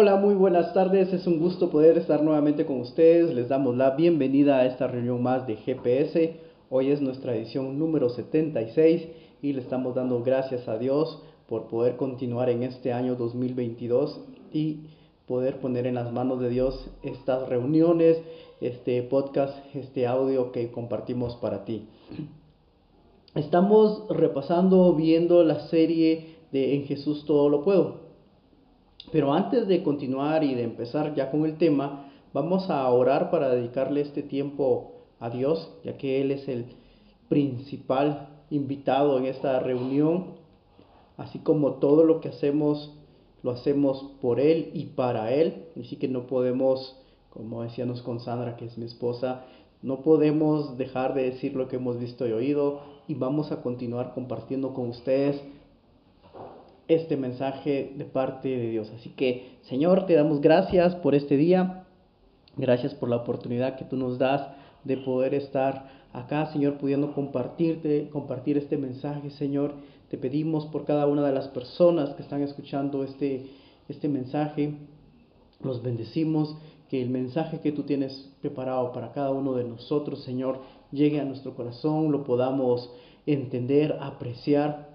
Hola, muy buenas tardes. Es un gusto poder estar nuevamente con ustedes. Les damos la bienvenida a esta reunión más de GPS. Hoy es nuestra edición número 76 y le estamos dando gracias a Dios por poder continuar en este año 2022 y poder poner en las manos de Dios estas reuniones, este podcast, este audio que compartimos para ti. Estamos repasando, viendo la serie de En Jesús todo lo puedo. Pero antes de continuar y de empezar ya con el tema, vamos a orar para dedicarle este tiempo a Dios, ya que Él es el principal invitado en esta reunión, así como todo lo que hacemos lo hacemos por Él y para Él, así que no podemos, como decíamos con Sandra, que es mi esposa, no podemos dejar de decir lo que hemos visto y oído y vamos a continuar compartiendo con ustedes este mensaje de parte de Dios. Así que, Señor, te damos gracias por este día. Gracias por la oportunidad que tú nos das de poder estar acá, Señor, pudiendo compartirte, compartir este mensaje, Señor. Te pedimos por cada una de las personas que están escuchando este, este mensaje. Los bendecimos, que el mensaje que tú tienes preparado para cada uno de nosotros, Señor, llegue a nuestro corazón, lo podamos entender, apreciar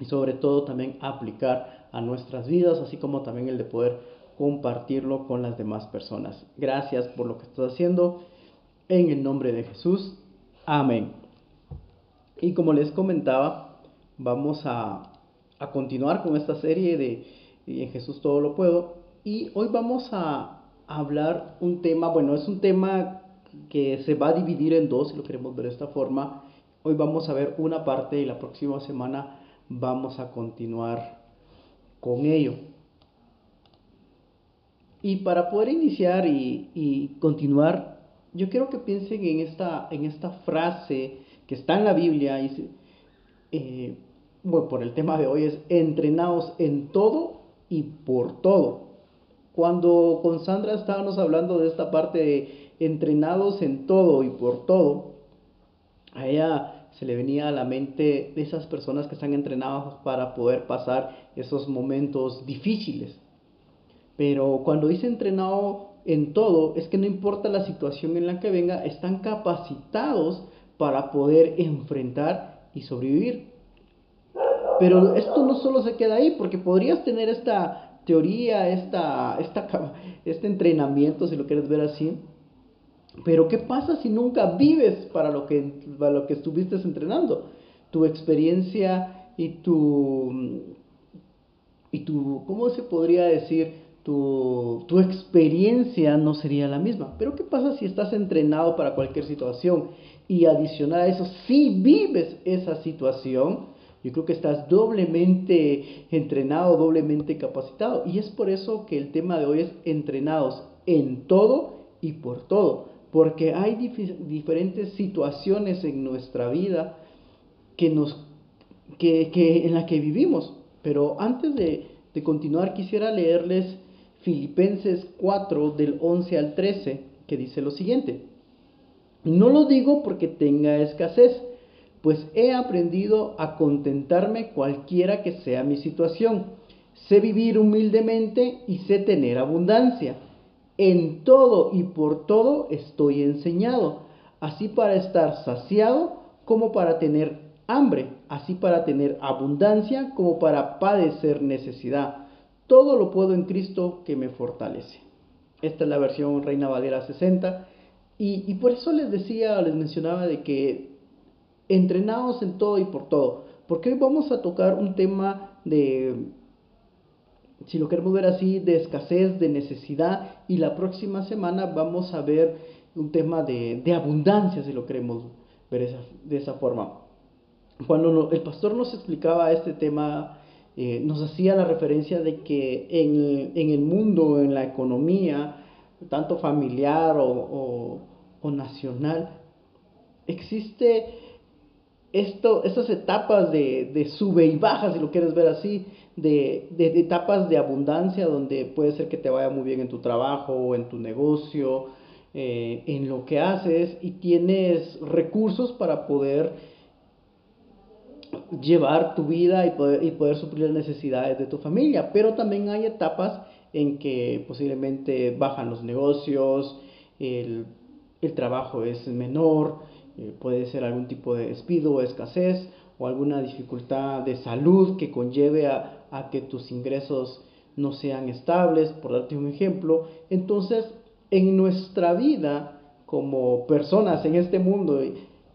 y sobre todo también aplicar a nuestras vidas, así como también el de poder compartirlo con las demás personas. Gracias por lo que estás haciendo. En el nombre de Jesús. Amén. Y como les comentaba, vamos a, a continuar con esta serie de En Jesús todo lo puedo. Y hoy vamos a hablar un tema, bueno, es un tema que se va a dividir en dos, si lo queremos ver de esta forma. Hoy vamos a ver una parte y la próxima semana vamos a continuar con ello. Y para poder iniciar y, continuar, yo quiero que piensen en esta, en esta frase que está en la Biblia, y, eh, bueno, por el tema de hoy es entrenados en todo y por todo. Cuando con Sandra estábamos hablando de esta parte de entrenados en todo y por todo, a se le venía a la mente de esas personas que están entrenadas para poder pasar esos momentos difíciles. Pero cuando dice entrenado en todo, es que no importa la situación en la que venga, están capacitados para poder enfrentar y sobrevivir. Pero esto no solo se queda ahí, porque podrías tener esta teoría, esta, esta, este entrenamiento, si lo quieres ver así, pero ¿qué pasa si nunca vives para lo que, para lo que estuviste entrenando? Tu experiencia y tu, y tu, ¿cómo se podría decir? Tu, tu experiencia no sería la misma. Pero ¿qué pasa si estás entrenado para cualquier situación? Y adicional a eso, si vives esa situación, yo creo que estás doblemente entrenado, doblemente capacitado. Y es por eso que el tema de hoy es entrenados en todo y por todo porque hay diferentes situaciones en nuestra vida que nos, que, en la que vivimos. Pero antes de, de continuar, quisiera leerles Filipenses 4 del 11 al 13, que dice lo siguiente. No lo digo porque tenga escasez, pues he aprendido a contentarme cualquiera que sea mi situación. Sé vivir humildemente y sé tener abundancia. En todo y por todo estoy enseñado, así para estar saciado como para tener hambre, así para tener abundancia como para padecer necesidad. Todo lo puedo en Cristo que me fortalece. Esta es la versión Reina Valera 60. Y, y por eso les decía, les mencionaba de que entrenados en todo y por todo. Porque hoy vamos a tocar un tema de si lo queremos ver así, de escasez, de necesidad, y la próxima semana vamos a ver un tema de, abundancia, si lo queremos ver de esa forma. Cuando el pastor nos explicaba este tema, eh, nos hacía la referencia de que en, el mundo, en la economía, tanto familiar o, nacional, existe esto, estas etapas de, de sube y baja, si lo quieres ver así, de, etapas de abundancia donde puede ser que te vaya muy bien en tu trabajo en tu negocio, eh, en lo que haces y tienes recursos para poder llevar tu vida y poder, y poder suplir las necesidades de tu familia. Pero también hay etapas en que posiblemente bajan los negocios, el, trabajo es menor, eh, puede ser algún tipo de despido o escasez o alguna dificultad de salud que conlleve a, a que tus ingresos no sean estables, por darte un ejemplo. Entonces, en nuestra vida como personas en este mundo,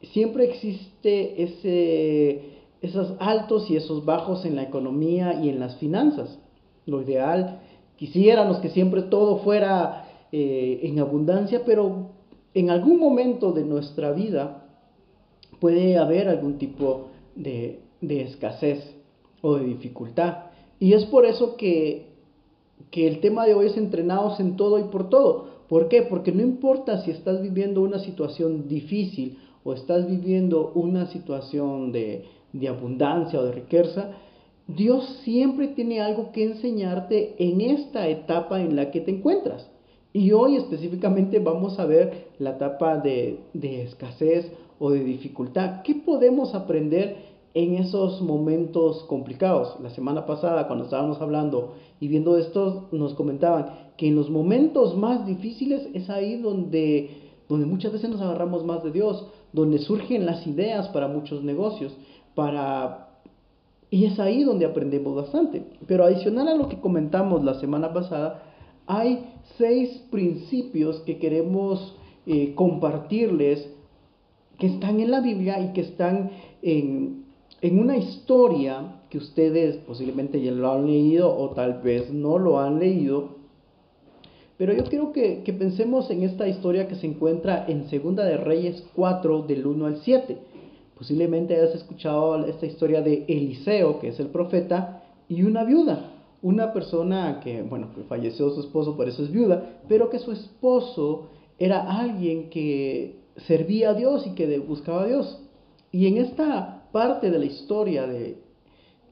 siempre existe ese, esos altos y esos bajos en la economía y en las finanzas. Lo ideal, quisiéramos que siempre todo fuera eh, en abundancia, pero en algún momento de nuestra vida puede haber algún tipo de, de escasez o de dificultad. Y es por eso que, que el tema de hoy es entrenados en todo y por todo. ¿Por qué? Porque no importa si estás viviendo una situación difícil o estás viviendo una situación de, de abundancia o de riqueza, Dios siempre tiene algo que enseñarte en esta etapa en la que te encuentras. Y hoy específicamente vamos a ver la etapa de, de escasez o de dificultad. ¿Qué podemos aprender en esos momentos complicados? La semana pasada, cuando estábamos hablando y viendo esto, nos comentaban que en los momentos más difíciles es ahí donde, donde muchas veces nos agarramos más de Dios, donde surgen las ideas para muchos negocios, para... Y es ahí donde aprendemos bastante. Pero adicional a lo que comentamos la semana pasada, hay seis principios que queremos eh, compartirles que están en la Biblia y que están en, en una historia que ustedes posiblemente ya lo han leído o tal vez no lo han leído, pero yo quiero que, pensemos en esta historia que se encuentra en Segunda de Reyes 4, del 1 al 7. Posiblemente hayas escuchado esta historia de Eliseo, que es el profeta, y una viuda. Una persona que, bueno, que falleció su esposo, por eso es viuda, pero que su esposo era alguien que servía a Dios y que buscaba a Dios. Y en esta parte de la historia de,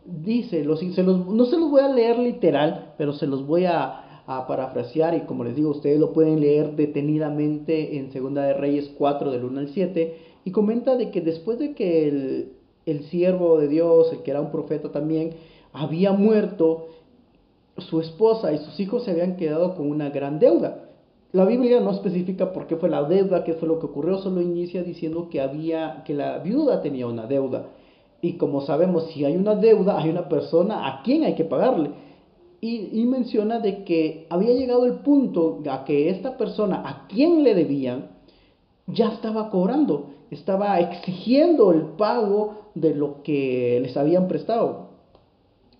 dice, los, se los, no se los voy a leer literal, pero se los voy a, parafrasear y como les digo, ustedes lo pueden leer detenidamente en Segunda de Reyes 4 del 1 al 7 y comenta de que después de que el, el siervo de Dios, el que era un profeta también, había muerto, su esposa y sus hijos se habían quedado con una gran deuda. La Biblia no especifica por qué fue la deuda, qué fue lo que ocurrió, solo inicia diciendo que había que la viuda tenía una deuda. Y como sabemos, si hay una deuda, hay una persona a quien hay que pagarle. Y, menciona de que había llegado el punto a que esta persona a quien le debían ya estaba cobrando, estaba exigiendo el pago de lo que les habían prestado.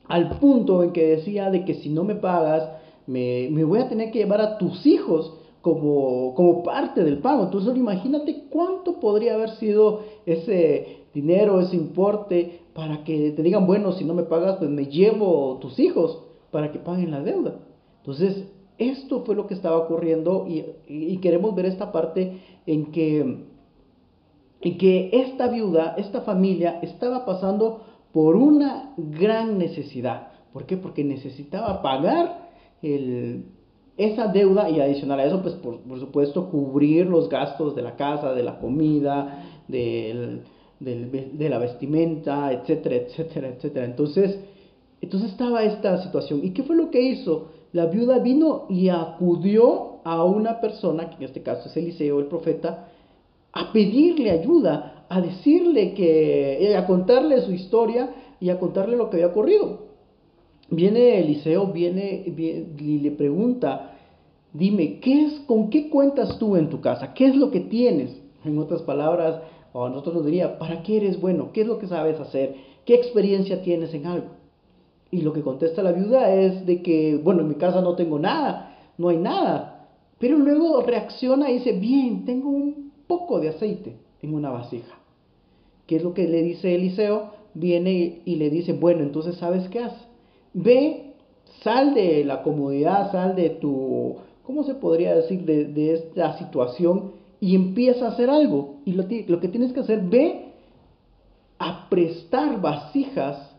Al punto en que decía de que si no me pagas, me, voy a tener que llevar a tus hijos como, como parte del pago. Entonces imagínate cuánto podría haber sido ese dinero, ese importe, para que te digan, bueno, si no me pagas, pues me llevo tus hijos para que paguen la deuda. Entonces, esto fue lo que estaba ocurriendo y, queremos ver esta parte en que, en que esta viuda, esta familia, estaba pasando por una gran necesidad. ¿Por qué? Porque necesitaba pagar esa deuda y adicional a eso, pues por, supuesto, cubrir los gastos de la casa, de la comida, de la vestimenta, etcétera, etcétera, etcétera. Entonces, entonces estaba esta situación. ¿Y qué fue lo que hizo? La viuda vino y acudió a una persona, que en este caso es Eliseo, el profeta, a pedirle ayuda, a decirle que, a contarle su historia y a contarle lo que había ocurrido. Viene Eliseo, viene, y le pregunta, dime, ¿qué es, ¿con qué cuentas tú en tu casa? ¿Qué es lo que tienes? En otras palabras, o nosotros nos diría, ¿para qué eres bueno? ¿Qué es lo que sabes hacer? ¿Qué experiencia tienes en algo? Y lo que contesta la viuda es de que, bueno, en mi casa no tengo nada, no hay nada. Pero luego reacciona y dice, bien, tengo un poco de aceite en una vasija. ¿Qué es lo que le dice Eliseo? Viene y le dice, bueno, entonces ¿sabes qué haces? Ve, sal de la comodidad, sal de tu, ¿cómo se podría decir? De, esta situación y empieza a hacer algo. Y lo, que tienes que hacer, ve a prestar vasijas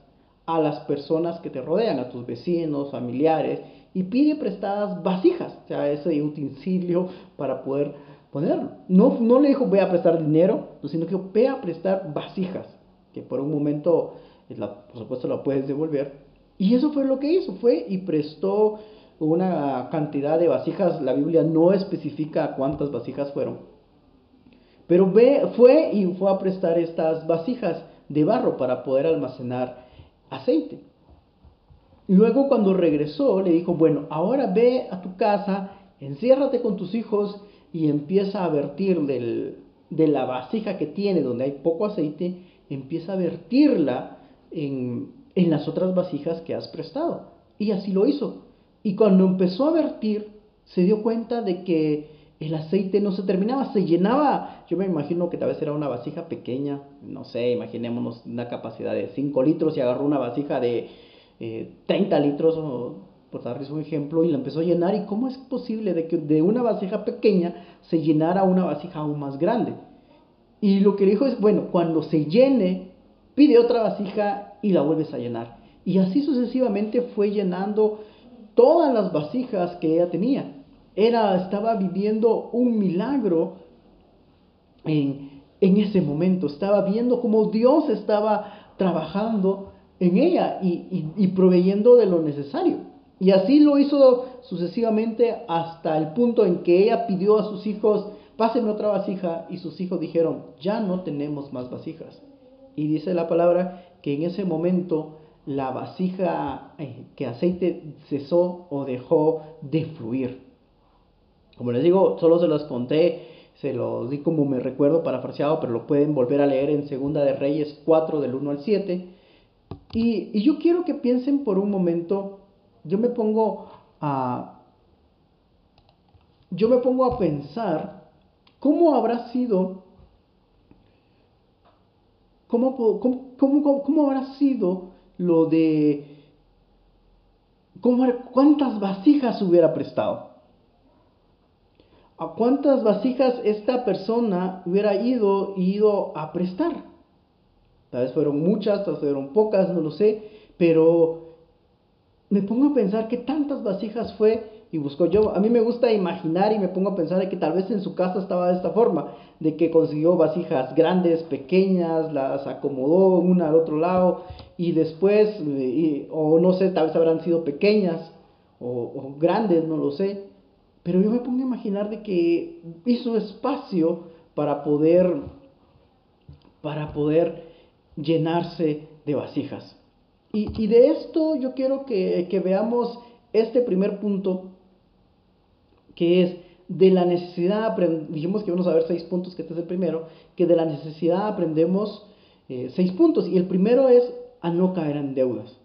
a las personas que te rodean, a tus vecinos, familiares, y pide prestadas vasijas, o sea, ese utensilio para poder ponerlo. No, no le dijo, voy a prestar dinero, sino que ve a prestar vasijas, que por un momento, por supuesto, la puedes devolver. Y eso fue lo que hizo, fue y prestó una cantidad de vasijas, la Biblia no especifica cuántas vasijas fueron. Pero ve, fue y fue a prestar estas vasijas de barro para poder almacenar aceite. Luego cuando regresó le dijo, bueno, ahora ve a tu casa, enciérrate con tus hijos y empieza a vertir de la vasija que tiene donde hay poco aceite, empieza a vertirla en, en las otras vasijas que has prestado. Y así lo hizo. Y cuando empezó a vertir, se dio cuenta de que el aceite no se terminaba, se llenaba. Yo me imagino que tal vez era una vasija pequeña, no sé, imaginémonos una capacidad de 5 litros y agarró una vasija de 30 eh, litros, por darles un ejemplo, y la empezó a llenar. ¿Y cómo es posible de que de una vasija pequeña se llenara una vasija aún más grande? Y lo que dijo es, bueno, cuando se llene, pide otra vasija y la vuelves a llenar. Y así sucesivamente fue llenando todas las vasijas que ella tenía. Era, estaba viviendo un milagro en, en ese momento. Estaba viendo cómo Dios estaba trabajando en ella y, proveyendo de lo necesario. Y así lo hizo sucesivamente hasta el punto en que ella pidió a sus hijos, pásenme otra vasija, y sus hijos dijeron, ya no tenemos más vasijas. Y dice la palabra que en ese momento la vasija eh, que aceite cesó o dejó de fluir. Como les digo, solo se los conté, se los di como me recuerdo parafraseado, pero lo pueden volver a leer en Segunda de Reyes 4 del 1 al 7. Y, yo quiero que piensen por un momento, yo me pongo a, yo me pongo a pensar cómo habrá sido, cómo, cómo, cómo, habrá sido lo de, cuántas vasijas hubiera prestado. ¿A cuántas vasijas esta persona hubiera ido, ido a prestar? Tal vez fueron muchas, tal vez fueron pocas, no lo sé, pero me pongo a pensar que tantas vasijas fue y buscó yo. A mí me gusta imaginar y me pongo a pensar de que tal vez en su casa estaba de esta forma, de que consiguió vasijas grandes, pequeñas, las acomodó una al otro lado y después, o no sé, tal vez habrán sido pequeñas o, o grandes, no lo sé. Pero yo me pongo a imaginar de que hizo espacio para poder, para poder llenarse de vasijas. Y, de esto yo quiero que, veamos este primer punto, que es de la necesidad, dijimos que vamos a ver seis puntos, que este es el primero, que de la necesidad aprendemos eh, seis puntos. Y el primero es a no caer en deudas.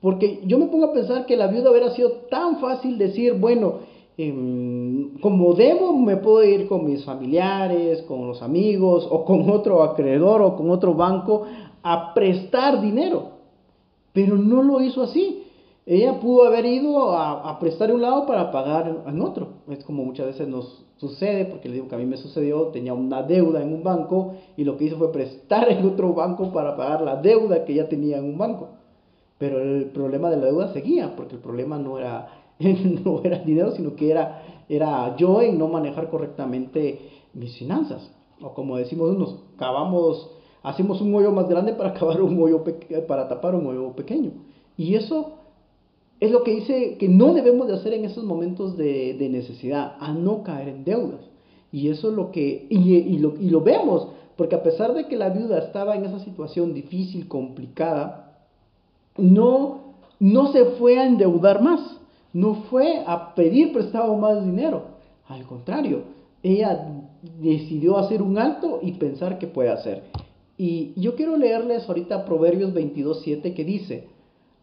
Porque yo me pongo a pensar que la viuda hubiera sido tan fácil decir, bueno, em, como debo, me puedo ir con mis familiares, con los amigos, o con otro acreedor, o con otro banco, a prestar dinero, pero no lo hizo así. Ella pudo haber ido a, prestar un lado para pagar en otro. Es como muchas veces nos sucede, porque le digo que a mí me sucedió, tenía una deuda en un banco y lo que hizo fue prestar en otro banco para pagar la deuda que ya tenía en un banco. Pero el problema de la deuda seguía, porque el problema no era, no era dinero, sino que era, era yo en no manejar correctamente mis finanzas. O como decimos unos, cavamos hacemos un hoyo más grande para acabar un hoyo para tapar un hoyo pequeño. Y eso es lo que dice que no debemos de hacer en esos momentos de, necesidad, a no caer en deudas. Y eso es lo que, y, lo, y lo vemos, porque a pesar de que la viuda estaba en esa situación difícil, complicada, no, no se fue a endeudar más, no fue a pedir prestado más dinero. Al contrario, ella decidió hacer un alto y pensar qué puede hacer. Y yo quiero leerles ahorita Proverbios 22.7 que dice,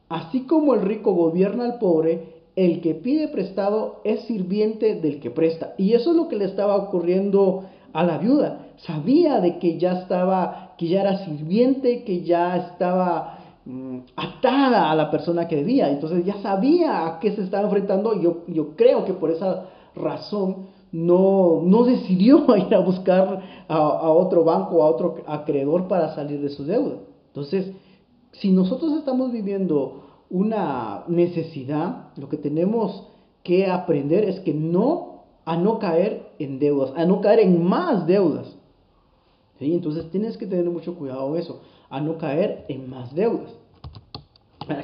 así como el rico gobierna al pobre, el que pide prestado es sirviente del que presta. Y eso es lo que le estaba ocurriendo a la viuda. Sabía de que ya estaba, que ya era sirviente, que ya estaba mm, atada a la persona que debía. Entonces ya sabía a qué se estaba enfrentando. Yo, yo creo que por esa razón no, no decidió ir a buscar a, otro banco, a otro acreedor para salir de su deuda. Entonces, si nosotros estamos viviendo una necesidad, lo que tenemos que aprender es que no, a no caer en deudas, a no caer en más deudas. Entonces tienes que tener mucho cuidado eso, a no caer en más deudas.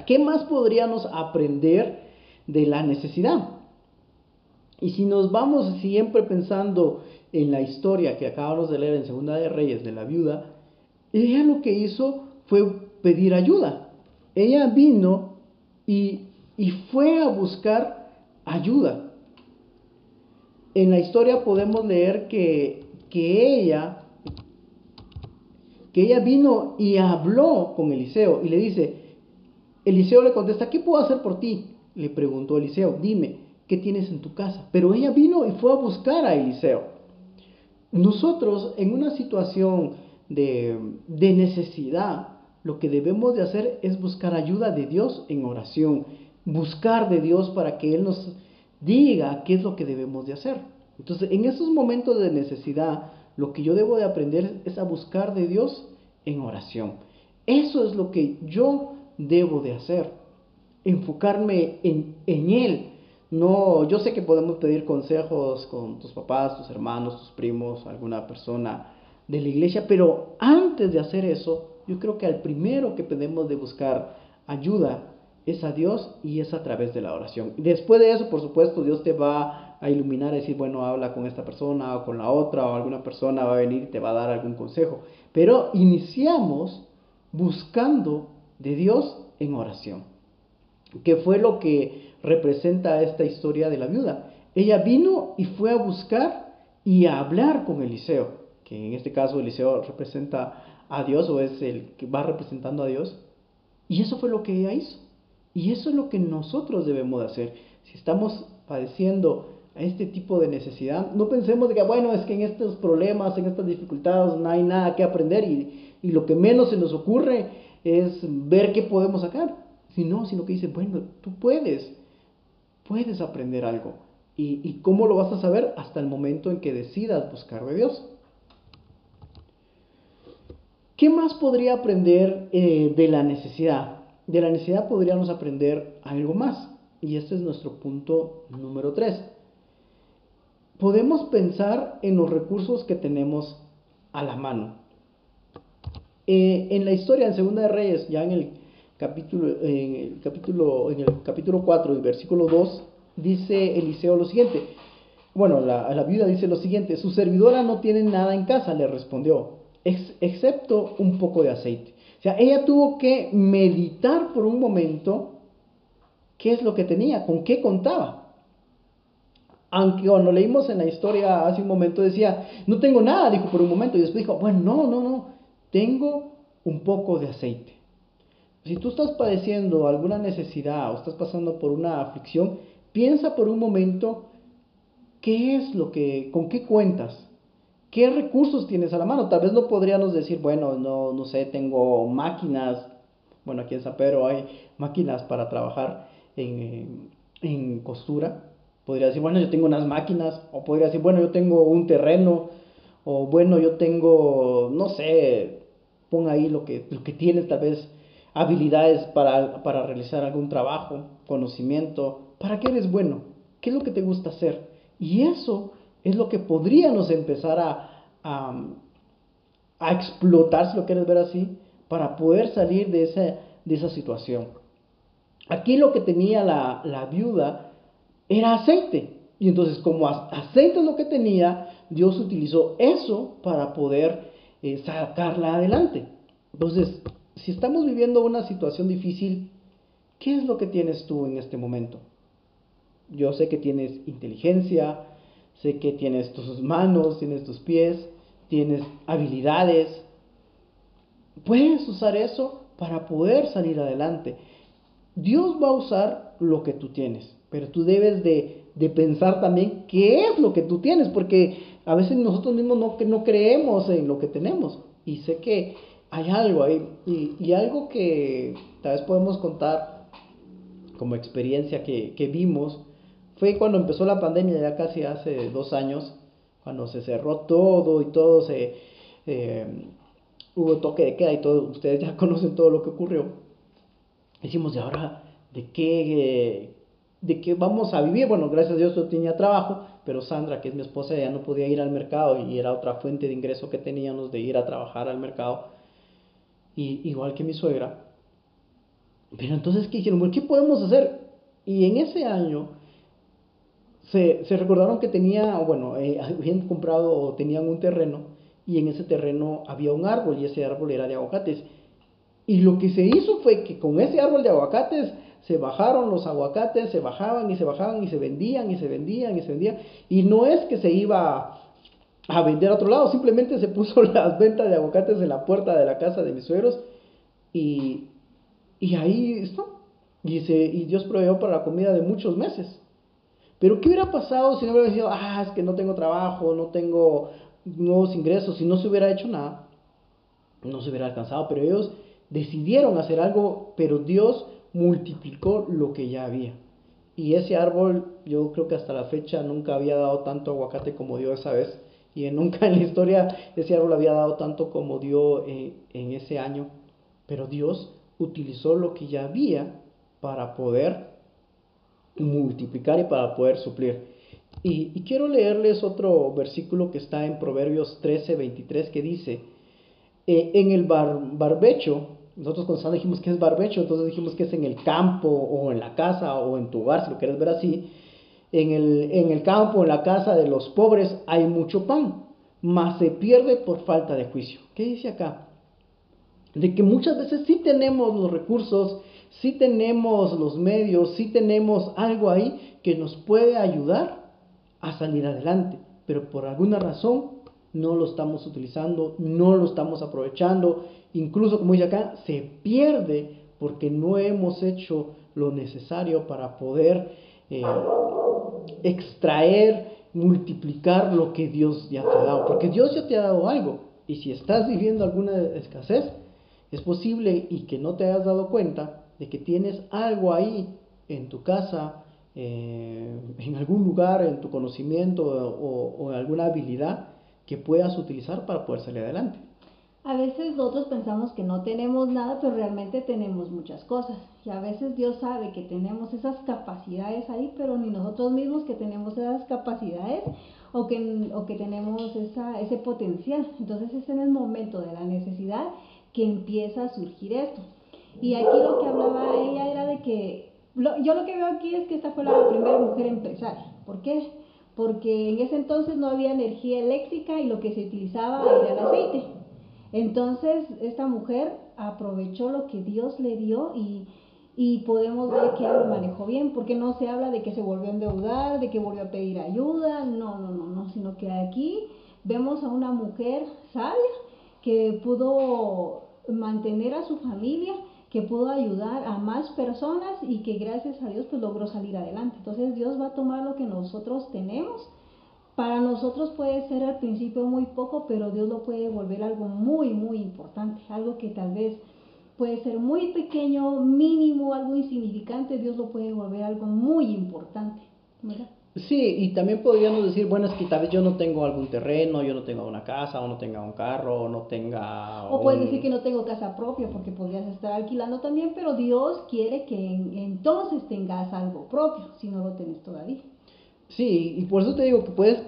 ¿Qué más podríamos aprender de la necesidad. Y si nos vamos siempre pensando en la historia que acabamos de leer en Segunda de Reyes de la viuda, ella lo que hizo fue pedir ayuda. Ella vino y, y fue a buscar ayuda. En la historia podemos leer que, que ella que ella vino y habló con Eliseo y le dice, Eliseo le contesta, ¿qué puedo hacer por ti? Le preguntó Eliseo, dime, ¿qué tienes en tu casa? Pero ella vino y fue a buscar a Eliseo. Nosotros en una situación de, de necesidad, lo que debemos de hacer es buscar ayuda de Dios en oración, buscar de Dios para que Él nos diga qué es lo que debemos de hacer. Entonces, en esos momentos de necesidad, lo que yo debo de aprender es a buscar de Dios en oración. Eso es lo que yo debo de hacer. Enfocarme en, en Él. No, yo sé que podemos pedir consejos con tus papás, tus hermanos, tus primos, alguna persona de la iglesia, pero antes de hacer eso, yo creo que al primero que debemos de buscar ayuda es a Dios y es a través de la oración. Después de eso, por supuesto, Dios te va a iluminar y decir, bueno, habla con esta persona o con la otra o alguna persona va a venir y te va a dar algún consejo. Pero iniciamos buscando de Dios en oración, que fue lo que representa esta historia de la viuda. Ella vino y fue a buscar y a hablar con Eliseo, que en este caso Eliseo representa a Dios o es el que va representando a Dios. Y eso fue lo que ella hizo. Y eso es lo que nosotros debemos de hacer. Si estamos padeciendo este tipo de necesidad. No pensemos de que, bueno, es que en estos problemas, en estas dificultades no hay nada que aprender y, y lo que menos se nos ocurre es ver qué podemos sacar. Sino, sino que dice, bueno, tú puedes, puedes aprender algo. ¿Y, ¿Y cómo lo vas a saber? Hasta el momento en que decidas buscar de Dios. ¿Qué más podría aprender eh, de la necesidad? De la necesidad podríamos aprender algo más. Y este es nuestro punto número 3 podemos pensar en los recursos que tenemos a la mano. Eh, en la historia en Segunda de Reyes, ya en el capítulo, en el capítulo, en el capítulo 4, el versículo 2, dice Eliseo lo siguiente. Bueno, la, la viuda dice lo siguiente, su servidora no tiene nada en casa, le respondió, excepto un poco de aceite. O sea, ella tuvo que meditar por un momento qué es lo que tenía, con qué contaba. Aunque cuando leímos en la historia hace un momento decía, no tengo nada, dijo por un momento, y después dijo, bueno, no, no, no, tengo un poco de aceite. Si tú estás padeciendo alguna necesidad o estás pasando por una aflicción, piensa por un momento qué es lo que, con qué cuentas, qué recursos tienes a la mano. Tal vez no podríamos decir, bueno, no, no sé, tengo máquinas, bueno, aquí en Zapero hay máquinas para trabajar en, en costura, Podría decir, bueno, yo tengo unas máquinas, o podría decir, bueno, yo tengo un terreno, o bueno, yo tengo, no sé, pon ahí lo que, lo que tienes, tal vez habilidades para, para realizar algún trabajo, conocimiento, ¿para qué eres bueno? ¿Qué es lo que te gusta hacer? Y eso es lo que podríamos empezar a, a, a explotar, si lo quieres ver así, para poder salir de esa, de esa situación. Aquí lo que tenía la, la viuda era aceite. Y entonces como aceite es lo que tenía, Dios utilizó eso para poder eh, sacarla adelante. Entonces, si estamos viviendo una situación difícil, ¿qué es lo que tienes tú en este momento? Yo sé que tienes inteligencia, sé que tienes tus manos, tienes tus pies, tienes habilidades. Puedes usar eso para poder salir adelante. Dios va a usar lo que tú tienes. Pero tú debes de, pensar también qué es lo que tú tienes, porque a veces nosotros mismos no, no creemos en lo que tenemos. Y sé que hay algo ahí, y, algo que tal vez podemos contar como experiencia que, vimos, fue cuando empezó la pandemia, ya casi hace dos años, cuando se cerró todo y todo se... Eh, hubo toque de queda y todo, ustedes ya conocen todo lo que ocurrió. Decimos, ¿de ahora de qué, de qué vamos a vivir. Bueno, gracias a Dios yo tenía trabajo, pero Sandra, que es mi esposa, ya no podía ir al mercado y era otra fuente de ingreso que teníamos de ir a trabajar al mercado, y, igual que mi suegra. Pero entonces, ¿qué dijeron? ¿Qué podemos hacer? Y en ese año se, se recordaron que tenía, bueno, eh, habían comprado o tenían un terreno y en ese terreno había un árbol y ese árbol era de aguacates. Y lo que se hizo fue que con ese árbol de aguacates se bajaron los aguacates, se bajaban y se bajaban y se vendían y se vendían y se vendían. Y no es que se iba a vender a otro lado, simplemente se puso las ventas de aguacates en la puerta de la casa de mis suegros y, y ahí está. Y, y Dios proveyó para la comida de muchos meses. Pero ¿qué hubiera pasado si no hubiera dicho, ah, es que no tengo trabajo, no tengo nuevos ingresos, si no se hubiera hecho nada? No se hubiera alcanzado, pero ellos decidieron hacer algo, pero Dios multiplicó lo que ya había. Y ese árbol, yo creo que hasta la fecha nunca había dado tanto aguacate como dio esa vez. Y nunca en la historia ese árbol había dado tanto como dio eh, en ese año. Pero Dios utilizó lo que ya había para poder multiplicar y para poder suplir. Y, quiero leerles otro versículo que está en Proverbios 13, 23 que dice, eh, en el barbecho, nosotros Sandra dijimos que es barbecho, entonces dijimos que es en el campo o en la casa o en tu hogar, si lo quieres ver así. En el, en el campo, en la casa de los pobres hay mucho pan, mas se pierde por falta de juicio. ¿Qué dice acá? De que muchas veces sí tenemos los recursos, sí tenemos los medios, sí tenemos algo ahí que nos puede ayudar a salir adelante, pero por alguna razón no lo estamos utilizando, no lo estamos aprovechando, incluso como dice acá, se pierde porque no hemos hecho lo necesario para poder eh, extraer, multiplicar lo que Dios ya te ha dado, porque Dios ya te ha dado algo, y si estás viviendo alguna escasez, es posible y que no te hayas dado cuenta de que tienes algo ahí en tu casa, eh, en algún lugar, en tu conocimiento o alguna habilidad que puedas utilizar para poder salir adelante. A veces nosotros pensamos que no tenemos nada, pero realmente tenemos muchas cosas. Y a veces Dios sabe que tenemos esas capacidades ahí, pero ni nosotros mismos que tenemos esas capacidades o que, o que tenemos esa, ese potencial. Entonces es en el momento de la necesidad que empieza a surgir esto. Y aquí lo que hablaba ella era de que, yo lo que veo aquí es que esta fue la primera mujer empresaria. ¿Por qué? Porque en ese entonces no había energía eléctrica y lo que se utilizaba era el aceite. Entonces, esta mujer aprovechó lo que Dios le dio y, y podemos ver que lo manejó bien, porque no se habla de que se volvió a endeudar, de que volvió a pedir ayuda, no, no, no, no, sino que aquí vemos a una mujer sabia que pudo mantener a su familia, que pudo ayudar a más personas y que gracias a Dios pues logró salir adelante. Entonces Dios va a tomar lo que nosotros tenemos para nosotros puede ser al principio muy poco, pero Dios lo puede volver algo muy, muy importante, algo que tal vez puede ser muy pequeño, mínimo, algo insignificante, Dios lo puede volver algo muy importante. ¿verdad? Sí, y también podríamos decir, bueno, es que tal vez yo no tengo algún terreno, yo no tengo una casa, o no tenga un carro, o no tenga... O puedes decir que no tengo casa propia, porque podrías estar alquilando también, pero Dios quiere que entonces tengas algo propio, si no lo tienes todavía. Sí, y por eso te digo que puedes,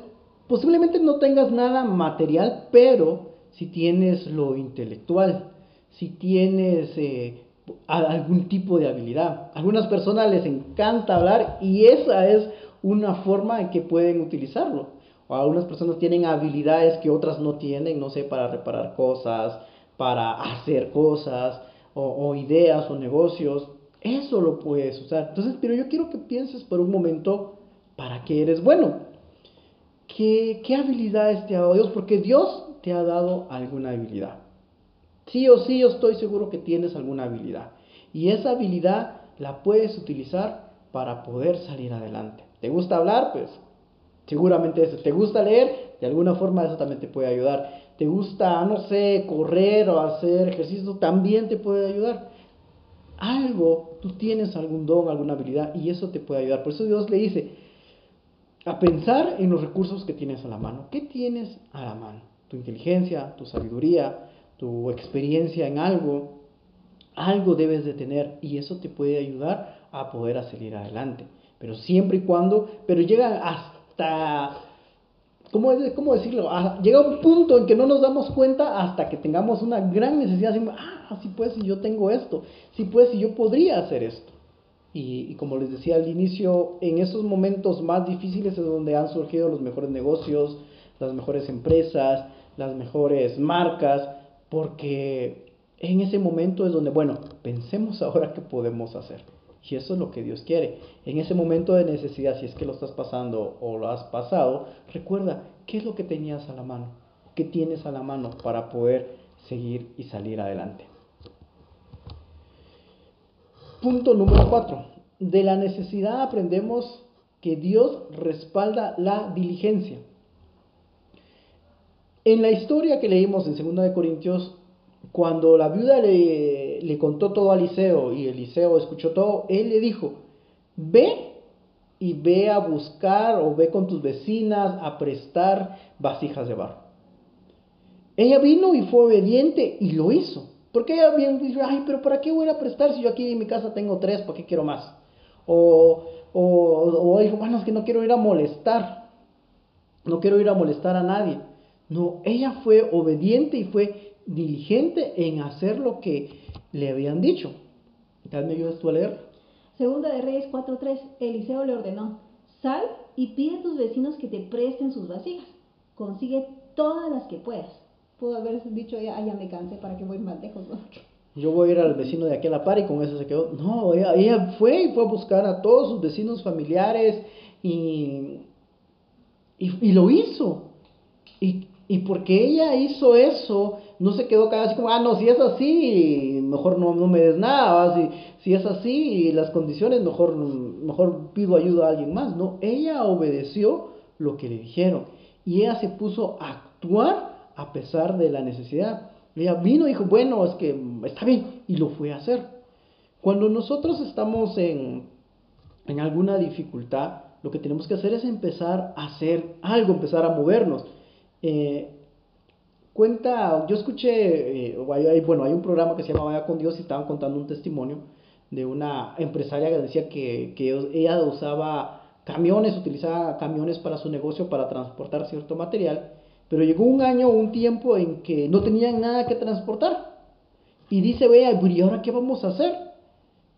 posiblemente no tengas nada material, pero si tienes lo intelectual, si tienes eh, algún tipo de habilidad. A algunas personas les encanta hablar y esa es una forma en que pueden utilizarlo. Algunas personas tienen habilidades que otras no tienen, no sé, para reparar cosas, para hacer cosas, o, o ideas o negocios. Eso lo puedes usar. Entonces, pero yo quiero que pienses por un momento para qué eres bueno. ¿Qué, ¿Qué habilidades te ha dado Dios? Porque Dios te ha dado alguna habilidad. Sí o sí, yo estoy seguro que tienes alguna habilidad. Y esa habilidad la puedes utilizar para poder salir adelante. ¿Te gusta hablar? Pues seguramente eso. ¿Te gusta leer? De alguna forma eso también te puede ayudar. ¿Te gusta, no sé, correr o hacer ejercicio? También te puede ayudar. Algo, tú tienes algún don, alguna habilidad y eso te puede ayudar. Por eso Dios le dice, a pensar en los recursos que tienes a la mano. ¿Qué tienes a la mano? Tu inteligencia, tu sabiduría, tu experiencia en algo. Algo debes de tener y eso te puede ayudar a poder salir adelante. Pero siempre y cuando, pero llega hasta, ¿cómo, es, cómo decirlo? llega un punto en que no nos damos cuenta hasta que tengamos una gran necesidad. ah, sí pues, si yo tengo esto, sí pues, si yo podría hacer esto. Y, y, como les decía al inicio, en esos momentos más difíciles es donde han surgido los mejores negocios, las mejores empresas, las mejores marcas, porque en ese momento es donde, bueno, pensemos ahora qué podemos hacer. Y eso es lo que Dios quiere. En ese momento de necesidad, si es que lo estás pasando o lo has pasado, recuerda qué es lo que tenías a la mano, qué tienes a la mano para poder seguir y salir adelante. Punto número 4. De la necesidad aprendemos que Dios respalda la diligencia. En la historia que leímos en 2 de Corintios, cuando la viuda le, le, contó todo a Eliseo y Eliseo escuchó todo, él le dijo, ve y ve a buscar o ve con tus vecinas a prestar vasijas de barro. Ella vino y fue obediente y lo hizo. Porque ella bien dice, ay, pero ¿para qué voy a prestar si yo aquí en mi casa tengo tres? ¿Para qué quiero más? O, o, o dijo, bueno, es que no quiero ir a molestar. No quiero ir a molestar a nadie. No, ella fue obediente y fue diligente en hacer lo que le habían dicho. ¿Me ayudas tú a leer? Segunda de Reyes 4.3, Eliseo le ordenó, sal y pide a tus vecinos que te presten sus vasijas. Consigue todas las que puedas. Pudo haber dicho, ya, ya me cansé, ¿para que voy más lejos? Yo voy a ir al vecino de aquí a la par y con eso se quedó. No, ella, ella fue y fue a buscar a todos sus vecinos familiares y, y, y lo hizo. Y, y porque ella hizo eso, no se quedó callada así como, ah, no, si es así, mejor no, no me des nada, si, si es así, las condiciones, mejor, mejor pido ayuda a alguien más. No, ella obedeció lo que le dijeron y ella se puso a actuar a pesar de la necesidad. Ella vino y dijo, bueno, es que está bien, y lo fue a hacer. Cuando nosotros estamos en, en alguna dificultad, lo que tenemos que hacer es empezar a hacer algo, empezar a movernos. Eh, cuenta, yo escuché, eh, bueno, hay un programa que se llama Vaya con Dios y estaban contando un testimonio de una empresaria que decía que, que ella usaba camiones, utilizaba camiones para su negocio para transportar cierto material, pero llegó un año, un tiempo en que no tenían nada que transportar. Y dice, vea, ¿y ahora qué vamos a hacer?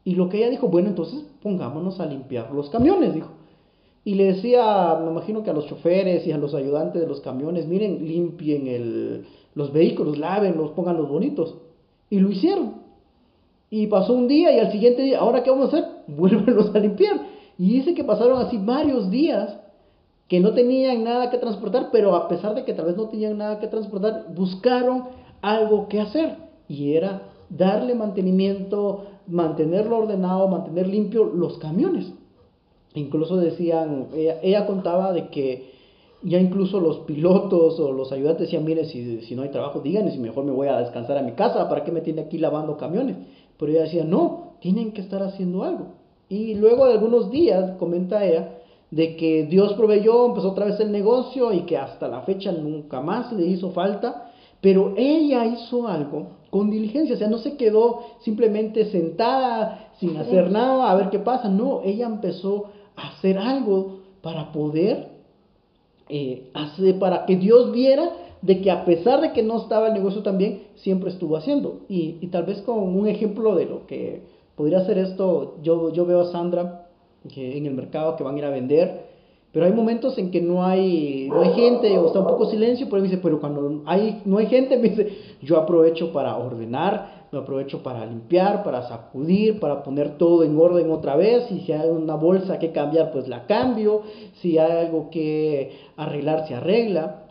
Y lo que ella dijo, bueno, entonces pongámonos a limpiar los camiones, dijo. Y le decía, me imagino que a los choferes y a los ayudantes de los camiones, miren, limpien el, los vehículos, lávenlos, pónganlos bonitos. Y lo hicieron. Y pasó un día y al siguiente día, ¿ahora qué vamos a hacer? Vuélvenlos a limpiar. Y dice que pasaron así varios días que no tenían nada que transportar, pero a pesar de que tal vez no tenían nada que transportar, buscaron algo que hacer. Y era darle mantenimiento, mantenerlo ordenado, mantener limpio los camiones. Incluso decían, ella, contaba de que ya incluso los pilotos o los ayudantes decían, mire, si, si no hay trabajo, díganme si mejor me voy a descansar a mi casa, ¿para qué me tiene aquí lavando camiones? Pero ella decía, no, tienen que estar haciendo algo. Y luego de algunos días, comenta ella, de que Dios proveyó, empezó otra vez el negocio y que hasta la fecha nunca más le hizo falta, pero ella hizo algo con diligencia, o sea, no se quedó simplemente sentada sin hacer nada a ver qué pasa, no, ella empezó hacer algo para poder eh, hacer, para que Dios viera de que a pesar de que no estaba el negocio también, siempre estuvo haciendo. Y, y tal vez con un ejemplo de lo que podría ser esto, yo, yo veo a Sandra que en el mercado que van a ir a vender, pero hay momentos en que no hay, no hay gente o está un poco silencio, pero me dice, pero cuando hay, no hay gente, me dice, yo aprovecho para ordenar, lo aprovecho para limpiar, para sacudir, para poner todo en orden otra vez. Y si hay una bolsa que cambiar, pues la cambio. Si hay algo que arreglar, se arregla.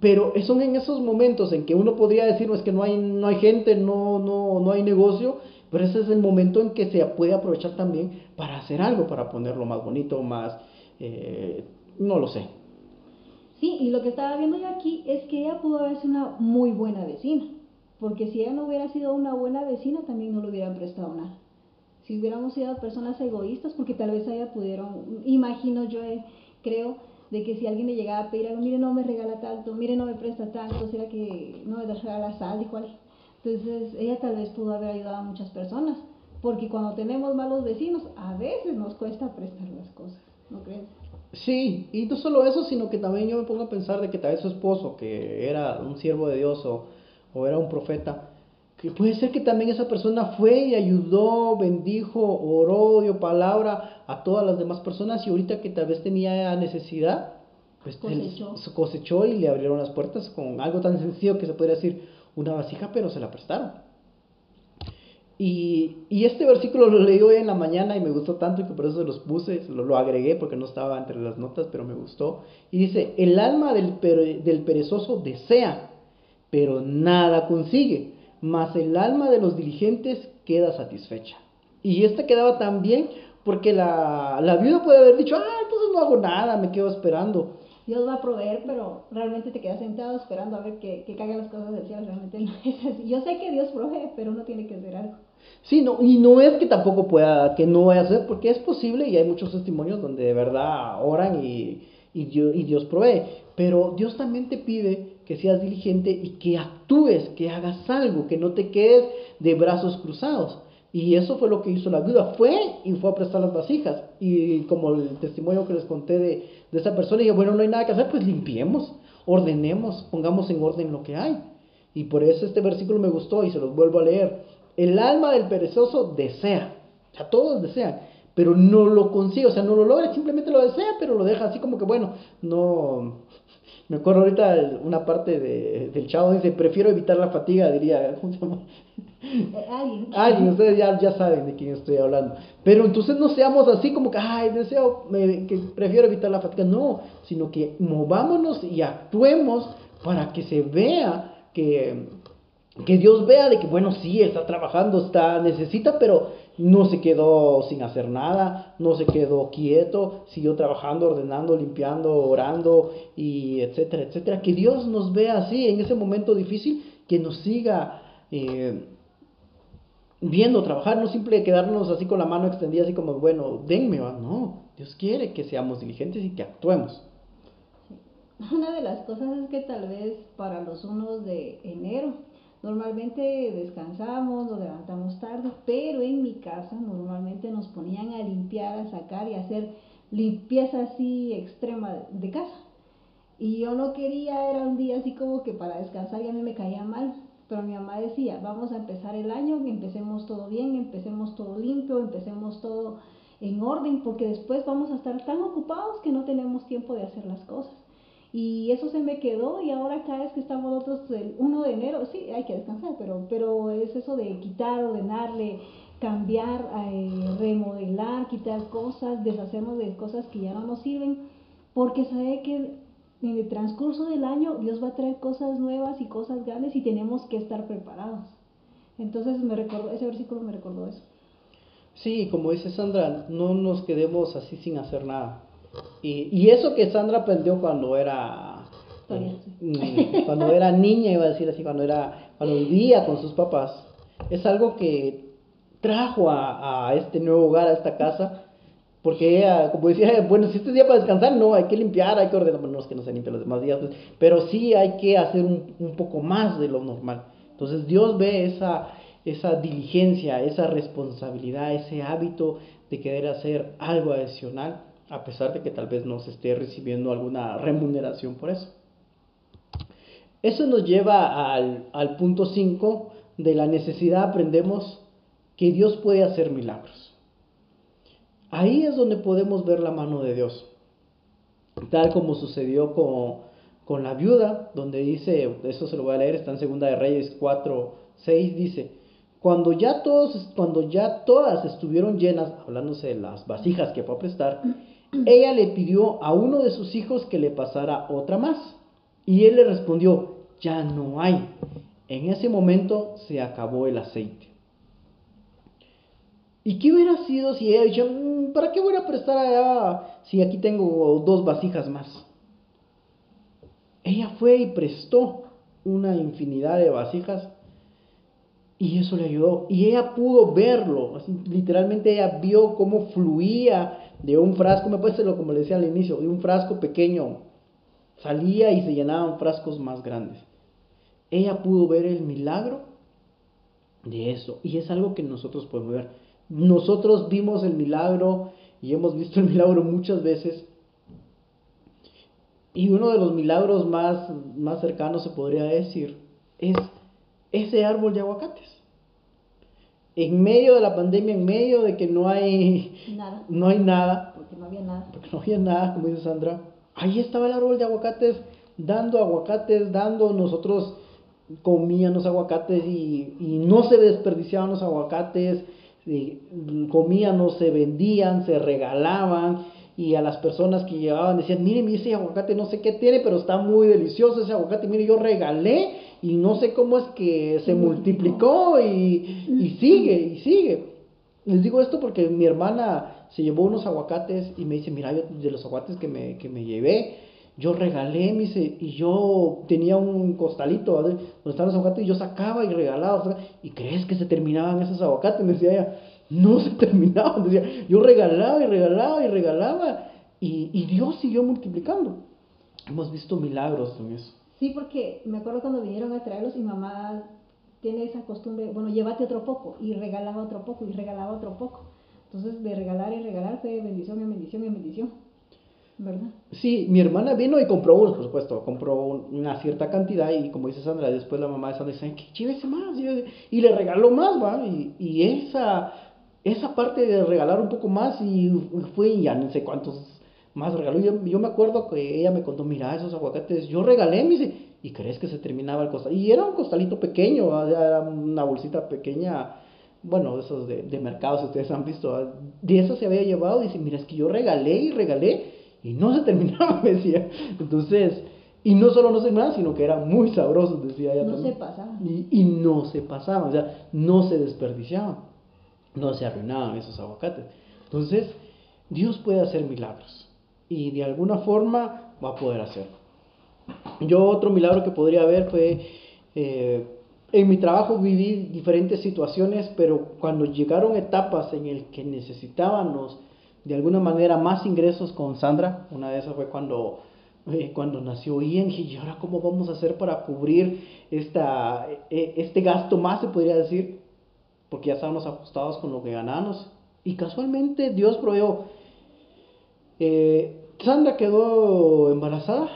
Pero son en esos momentos en que uno podría decir, no que no hay, no hay gente, no, no, no hay negocio, pero ese es el momento en que se puede aprovechar también para hacer algo, para ponerlo más bonito, más, eh, no lo sé. Sí, y lo que estaba viendo yo aquí es que ella pudo haber sido una muy buena vecina porque si ella no hubiera sido una buena vecina, también no le hubieran prestado nada. Si hubiéramos sido personas egoístas, porque tal vez ella pudieron, imagino yo, eh, creo, de que si alguien le llegaba a pedir algo, mire, no me regala tanto, mire, no me presta tanto, será que no me regala sal y cuál. Entonces, ella tal vez pudo haber ayudado a muchas personas, porque cuando tenemos malos vecinos, a veces nos cuesta prestar las cosas, ¿no crees? Sí, y no solo eso, sino que también yo me pongo a pensar de que tal vez su esposo, que era un siervo de Dios o o era un profeta, que puede ser que también esa persona fue y ayudó, bendijo, oró, dio palabra a todas las demás personas y ahorita que tal vez tenía necesidad, pues cosechó. cosechó y le abrieron las puertas con algo tan sencillo que se podría decir una vasija, pero se la prestaron. Y, y, este versículo lo leí hoy en la mañana y me gustó tanto que por eso los puse, lo, lo, agregué porque no estaba entre las notas, pero me gustó. Y dice, el alma del, del perezoso desea, pero nada consigue mas el alma de los diligentes queda satisfecha. Y esta quedaba tan bien porque la, la viuda puede haber dicho, ah, entonces no hago nada, me quedo esperando. Dios va a proveer, pero realmente te quedas sentado esperando a ver que, que caigan las cosas del cielo. Realmente no es así. Yo sé que Dios provee, pero uno tiene que hacer algo. Sí, no, y no es que tampoco pueda, que no vaya a hacer, porque es posible y hay muchos testimonios donde de verdad oran y, y, Dios, y provee. Pero Dios también te pide que seas diligente y que actúes, que hagas algo, que no te quedes de brazos cruzados. Y eso fue lo que hizo la viuda. Fue y fue a prestar las vasijas. Y como el testimonio que les conté de, de esa persona, y bueno, no hay nada que hacer, pues limpiemos, ordenemos, pongamos en orden lo que hay. Y por eso este versículo me gustó y se los vuelvo a leer. El alma del perezoso desea, o sea, todos desean, pero no lo consigue, o sea, no lo logra, simplemente lo desea, pero lo deja así como que, bueno, no, me acuerdo ahorita una parte de, del chavo dice, prefiero evitar la fatiga, diría, ¿cómo se llama? Eh, alguien. Alguien, ustedes ya, ya saben de quién estoy hablando. Pero entonces no seamos así como que, ay, deseo, que prefiero evitar la fatiga. No, sino que movámonos y actuemos para que se vea que, que Dios vea de que, bueno, sí, está trabajando, está, necesita, pero no se quedó sin hacer nada, no se quedó quieto, siguió trabajando, ordenando, limpiando, orando y etcétera, etcétera. Que Dios nos vea así en ese momento difícil, que nos siga eh, viendo trabajar, no simple quedarnos así con la mano extendida, así como, bueno, denme, no, Dios quiere que seamos diligentes y que actuemos. Una de las cosas es que tal vez para los unos de enero Normalmente descansamos, nos levantamos tarde, pero en mi casa normalmente nos ponían a limpiar, a sacar y hacer limpieza así extrema de casa. Y yo no quería, era un día así como que para descansar y a mí me caía mal. Pero mi mamá decía, vamos a empezar el año, empecemos todo bien, empecemos todo limpio, empecemos todo en orden, porque después vamos a estar tan ocupados que no tenemos tiempo de hacer las cosas. Y eso se me quedó y ahora cada vez que estamos nosotros el 1 de enero, sí, hay que descansar, pero, pero es eso de quitar, ordenarle, cambiar, eh, remodelar, quitar cosas, deshacernos de cosas que ya no nos sirven, porque sabe que en el transcurso del año Dios va a traer cosas nuevas y cosas grandes y tenemos que estar preparados. Entonces me recordó, ese versículo me recordó eso. Sí, como dice Sandra, no nos quedemos así sin hacer nada. Y, y eso que Sandra aprendió cuando era mm, cuando era niña, iba a decir así, cuando era cuando vivía con sus papás, es algo que trajo a, a este nuevo hogar, a esta casa, porque ella, como decía, bueno, si este día para descansar, no, hay que limpiar, hay que ordenar, no es que no se limpie los demás días, pues, pero sí hay que hacer un, un, poco más de lo normal. Entonces Dios ve esa, esa diligencia, esa responsabilidad, ese hábito de querer hacer algo adicional a pesar de que tal vez no se esté recibiendo alguna remuneración por eso. Eso nos lleva al, al punto 5 de la necesidad, aprendemos que Dios puede hacer milagros. Ahí es donde podemos ver la mano de Dios, tal como sucedió con, con la viuda, donde dice, eso se lo voy a leer, está en Segunda de Reyes 4, 6, dice, cuando ya, todos, cuando ya todas estuvieron llenas, hablándose de las vasijas que fue a prestar, ella le pidió a uno de sus hijos que le pasara otra más. Y él le respondió, ya no hay. En ese momento se acabó el aceite. ¿Y qué hubiera sido si ella dicho, mm, ¿para qué voy a prestar allá si aquí tengo dos vasijas más? Ella fue y prestó una infinidad de vasijas y eso le ayudó. Y ella pudo verlo. literalmente ella vio cómo fluía de un frasco, me puede ser como le decía al inicio, de un frasco pequeño. Salía y se llenaban frascos más grandes. Ella pudo ver el milagro de eso. Y es algo que nosotros podemos ver. Nosotros vimos el milagro y hemos visto el milagro muchas veces. Y uno de los milagros más, más cercanos, se podría decir, es ese árbol de aguacates. En medio de la pandemia, en medio de que no hay Nada. no hay nada, Porque no había nada. porque no había nada, como dice Sandra, ahí estaba el árbol de aguacates, dando aguacates, dando, nosotros comíamos aguacates y, y no se desperdiciaban los aguacates, y comíamos, se vendían, se regalaban, y a las personas que llevaban decían, miren, ese aguacate no sé qué tiene, pero está muy delicioso ese aguacate, mire, yo regalé y no sé cómo es que se multiplicó. y, y sigue, y sigue. Les digo esto porque mi hermana se llevó unos aguacates y me dice, mira, yo de los aguacates que me, que me llevé, yo regalé, me dice, y yo tenía un costalito ¿vale? donde estaban los aguacates y yo sacaba y regalaba. ¿Y crees que se terminaban esos aguacates? Me decía ella, no se terminaban. Decía, yo regalaba y regalaba y regalaba. Y, y Dios siguió multiplicando. Hemos visto milagros en eso. Sí, porque me acuerdo cuando vinieron a traerlos y mamá tiene esa costumbre, bueno, llévate otro poco y regalaba otro poco y regalaba otro poco. Entonces, de regalar y regalar fue bendición en bendición en bendición. ¿Verdad? Sí, mi hermana vino y compró unos, por supuesto, compró un- una cierta cantidad y como dice Sandra, después la mamá de Sandra dice, que llévese más, llévese", y le regaló más, va, y, y esa, esa parte de regalar un poco más y fue y ya no sé cuántos más regaló. Yo, yo me acuerdo que ella me contó, mira, esos aguacates, yo regalé, me dice, ¿y crees que se terminaba el costal? Y era un costalito pequeño, ¿va? era una bolsita pequeña, bueno, esos de, de mercado, si ustedes han visto, ¿va? de eso se había llevado, dice, mira, es que yo regalé y regalé y no se terminaba, me decía. Entonces, y no solo no se terminaba, sino que eran muy sabrosos, decía ella No también. se pasaba. Y, y no se pasaban, o sea, no se desperdiciaban, no se arruinaban esos aguacates. Entonces, Dios puede hacer milagros y de alguna forma va a poder hacerlo. Yo otro milagro que podría haber fue, eh, en mi trabajo viví diferentes situaciones, pero cuando llegaron etapas en el que necesitábamos de alguna manera más ingresos con Sandra, una de esas fue cuando, eh, cuando nació Ian, y ahora cómo vamos a hacer para cubrir esta, eh, este gasto más, se podría decir, porque ya estábamos ajustados con lo que ganábamos. Y casualmente Dios proveó. Eh, Sandra quedó embarazada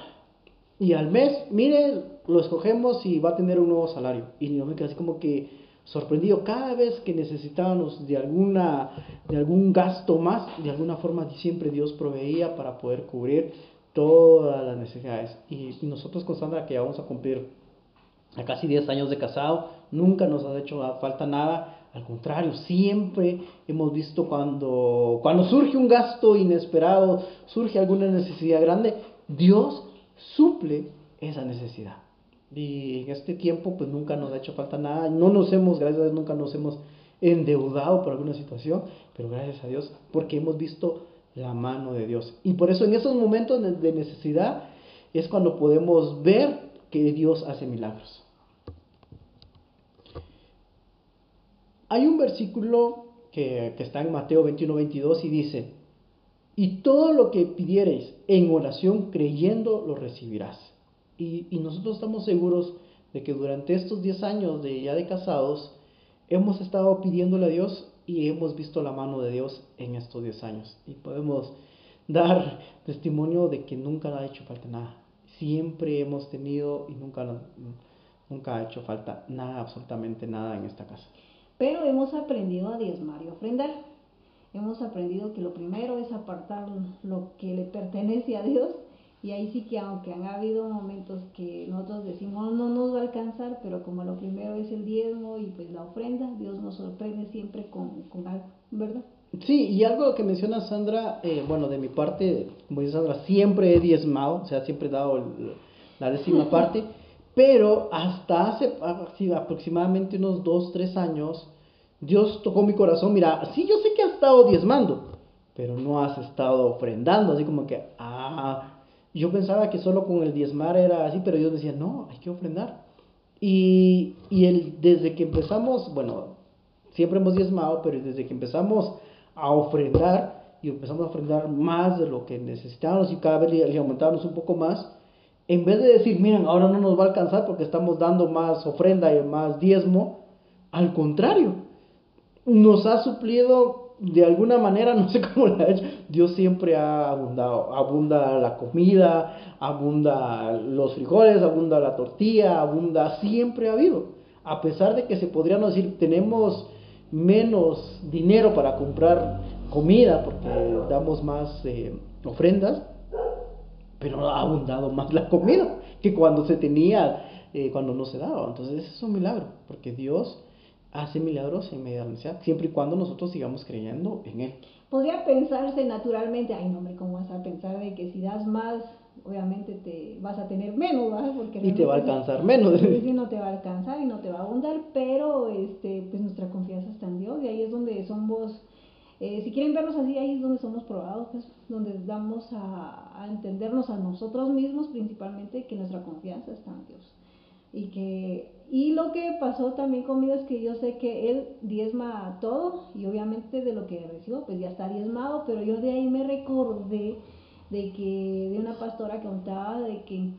y al mes, mire, lo escogemos y va a tener un nuevo salario. Y yo me quedé así como que sorprendido cada vez que necesitábamos de alguna de algún gasto más, de alguna forma siempre Dios proveía para poder cubrir todas las necesidades. Y nosotros con Sandra que ya vamos a cumplir a casi 10 años de casado, nunca nos ha hecho falta nada. Al contrario, siempre hemos visto cuando, cuando surge un gasto inesperado, surge alguna necesidad grande, Dios suple esa necesidad. Y en este tiempo pues nunca nos ha hecho falta nada, no nos hemos, gracias a Dios, nunca nos hemos endeudado por alguna situación, pero gracias a Dios porque hemos visto la mano de Dios. Y por eso en esos momentos de- necesidad es cuando podemos ver que Dios hace milagros. Hay un versículo que, está en Mateo 21, 22 y dice, y todo lo que pidiereis en oración creyendo lo recibirás. Y, nosotros estamos seguros de que durante estos 10 años de ya de casados hemos estado pidiéndole a Dios y hemos visto la mano de Dios en estos 10 años. Y podemos dar testimonio de que nunca ha hecho falta nada. Siempre hemos tenido y nunca, nunca ha hecho falta nada, absolutamente nada en esta casa. Pero hemos aprendido a diezmar y ofrendar. Hemos aprendido que lo primero es apartar lo que le pertenece a Dios. Y ahí sí que aunque han habido momentos que nosotros decimos no nos va a alcanzar, pero como lo primero es el diezmo y pues la ofrenda, Dios nos sorprende siempre con, con algo, ¿verdad? Sí, y algo que menciona Sandra, eh, bueno, de mi parte, como dice Sandra, siempre he diezmado, o sea, siempre he dado el- la décima parte, pero hasta hace aproximadamente unos dos, tres años, Dios tocó mi corazón, mira, sí, yo sé que has estado diezmando, pero no has estado ofrendando, así como que, ah, yo pensaba que solo con el diezmar era así, pero Dios decía, no, hay que ofrendar. Y, y el, desde que empezamos, bueno, siempre hemos diezmado, pero desde que empezamos a ofrendar y empezamos a ofrendar más de lo que necesitábamos y cada vez le aumentábamos un poco más, en vez de decir, miren, ahora no nos va a alcanzar porque estamos dando más ofrenda y más diezmo, al contrario, nos ha suplido de alguna manera, no sé cómo lo ha hecho, Dios siempre ha abundado, abunda la comida, abunda los frijoles, abunda la tortilla, abunda, siempre ha habido. a pesar de que se podrían decir, tenemos menos dinero para comprar comida porque damos más eh, ofrendas, pero ha abundado más la comida que cuando se tenía, eh, cuando no se daba. Entonces es un milagro, porque Dios hace milagros en medio de la necesidad, siempre y cuando nosotros sigamos creyendo en Él. Podría pensarse naturalmente, ay no, hombre, ¿cómo vas a pensar de que si das más, obviamente te vas a tener menos, ¿verdad? Porque y te va a alcanzar menos. Sí, no te va a alcanzar y no te va a abundar, pero este, pues nuestra confianza está en Dios y ahí es donde somos, eh, si quieren vernos así, ahí es donde somos probados, pues, donde damos a, a entendernos a nosotros mismos principalmente que nuestra confianza está en Dios y que y lo que pasó también conmigo es que yo sé que él diezma todo y obviamente de lo que recibo pues ya está diezmado, pero yo de ahí me recordé de que de una pastora que contaba de que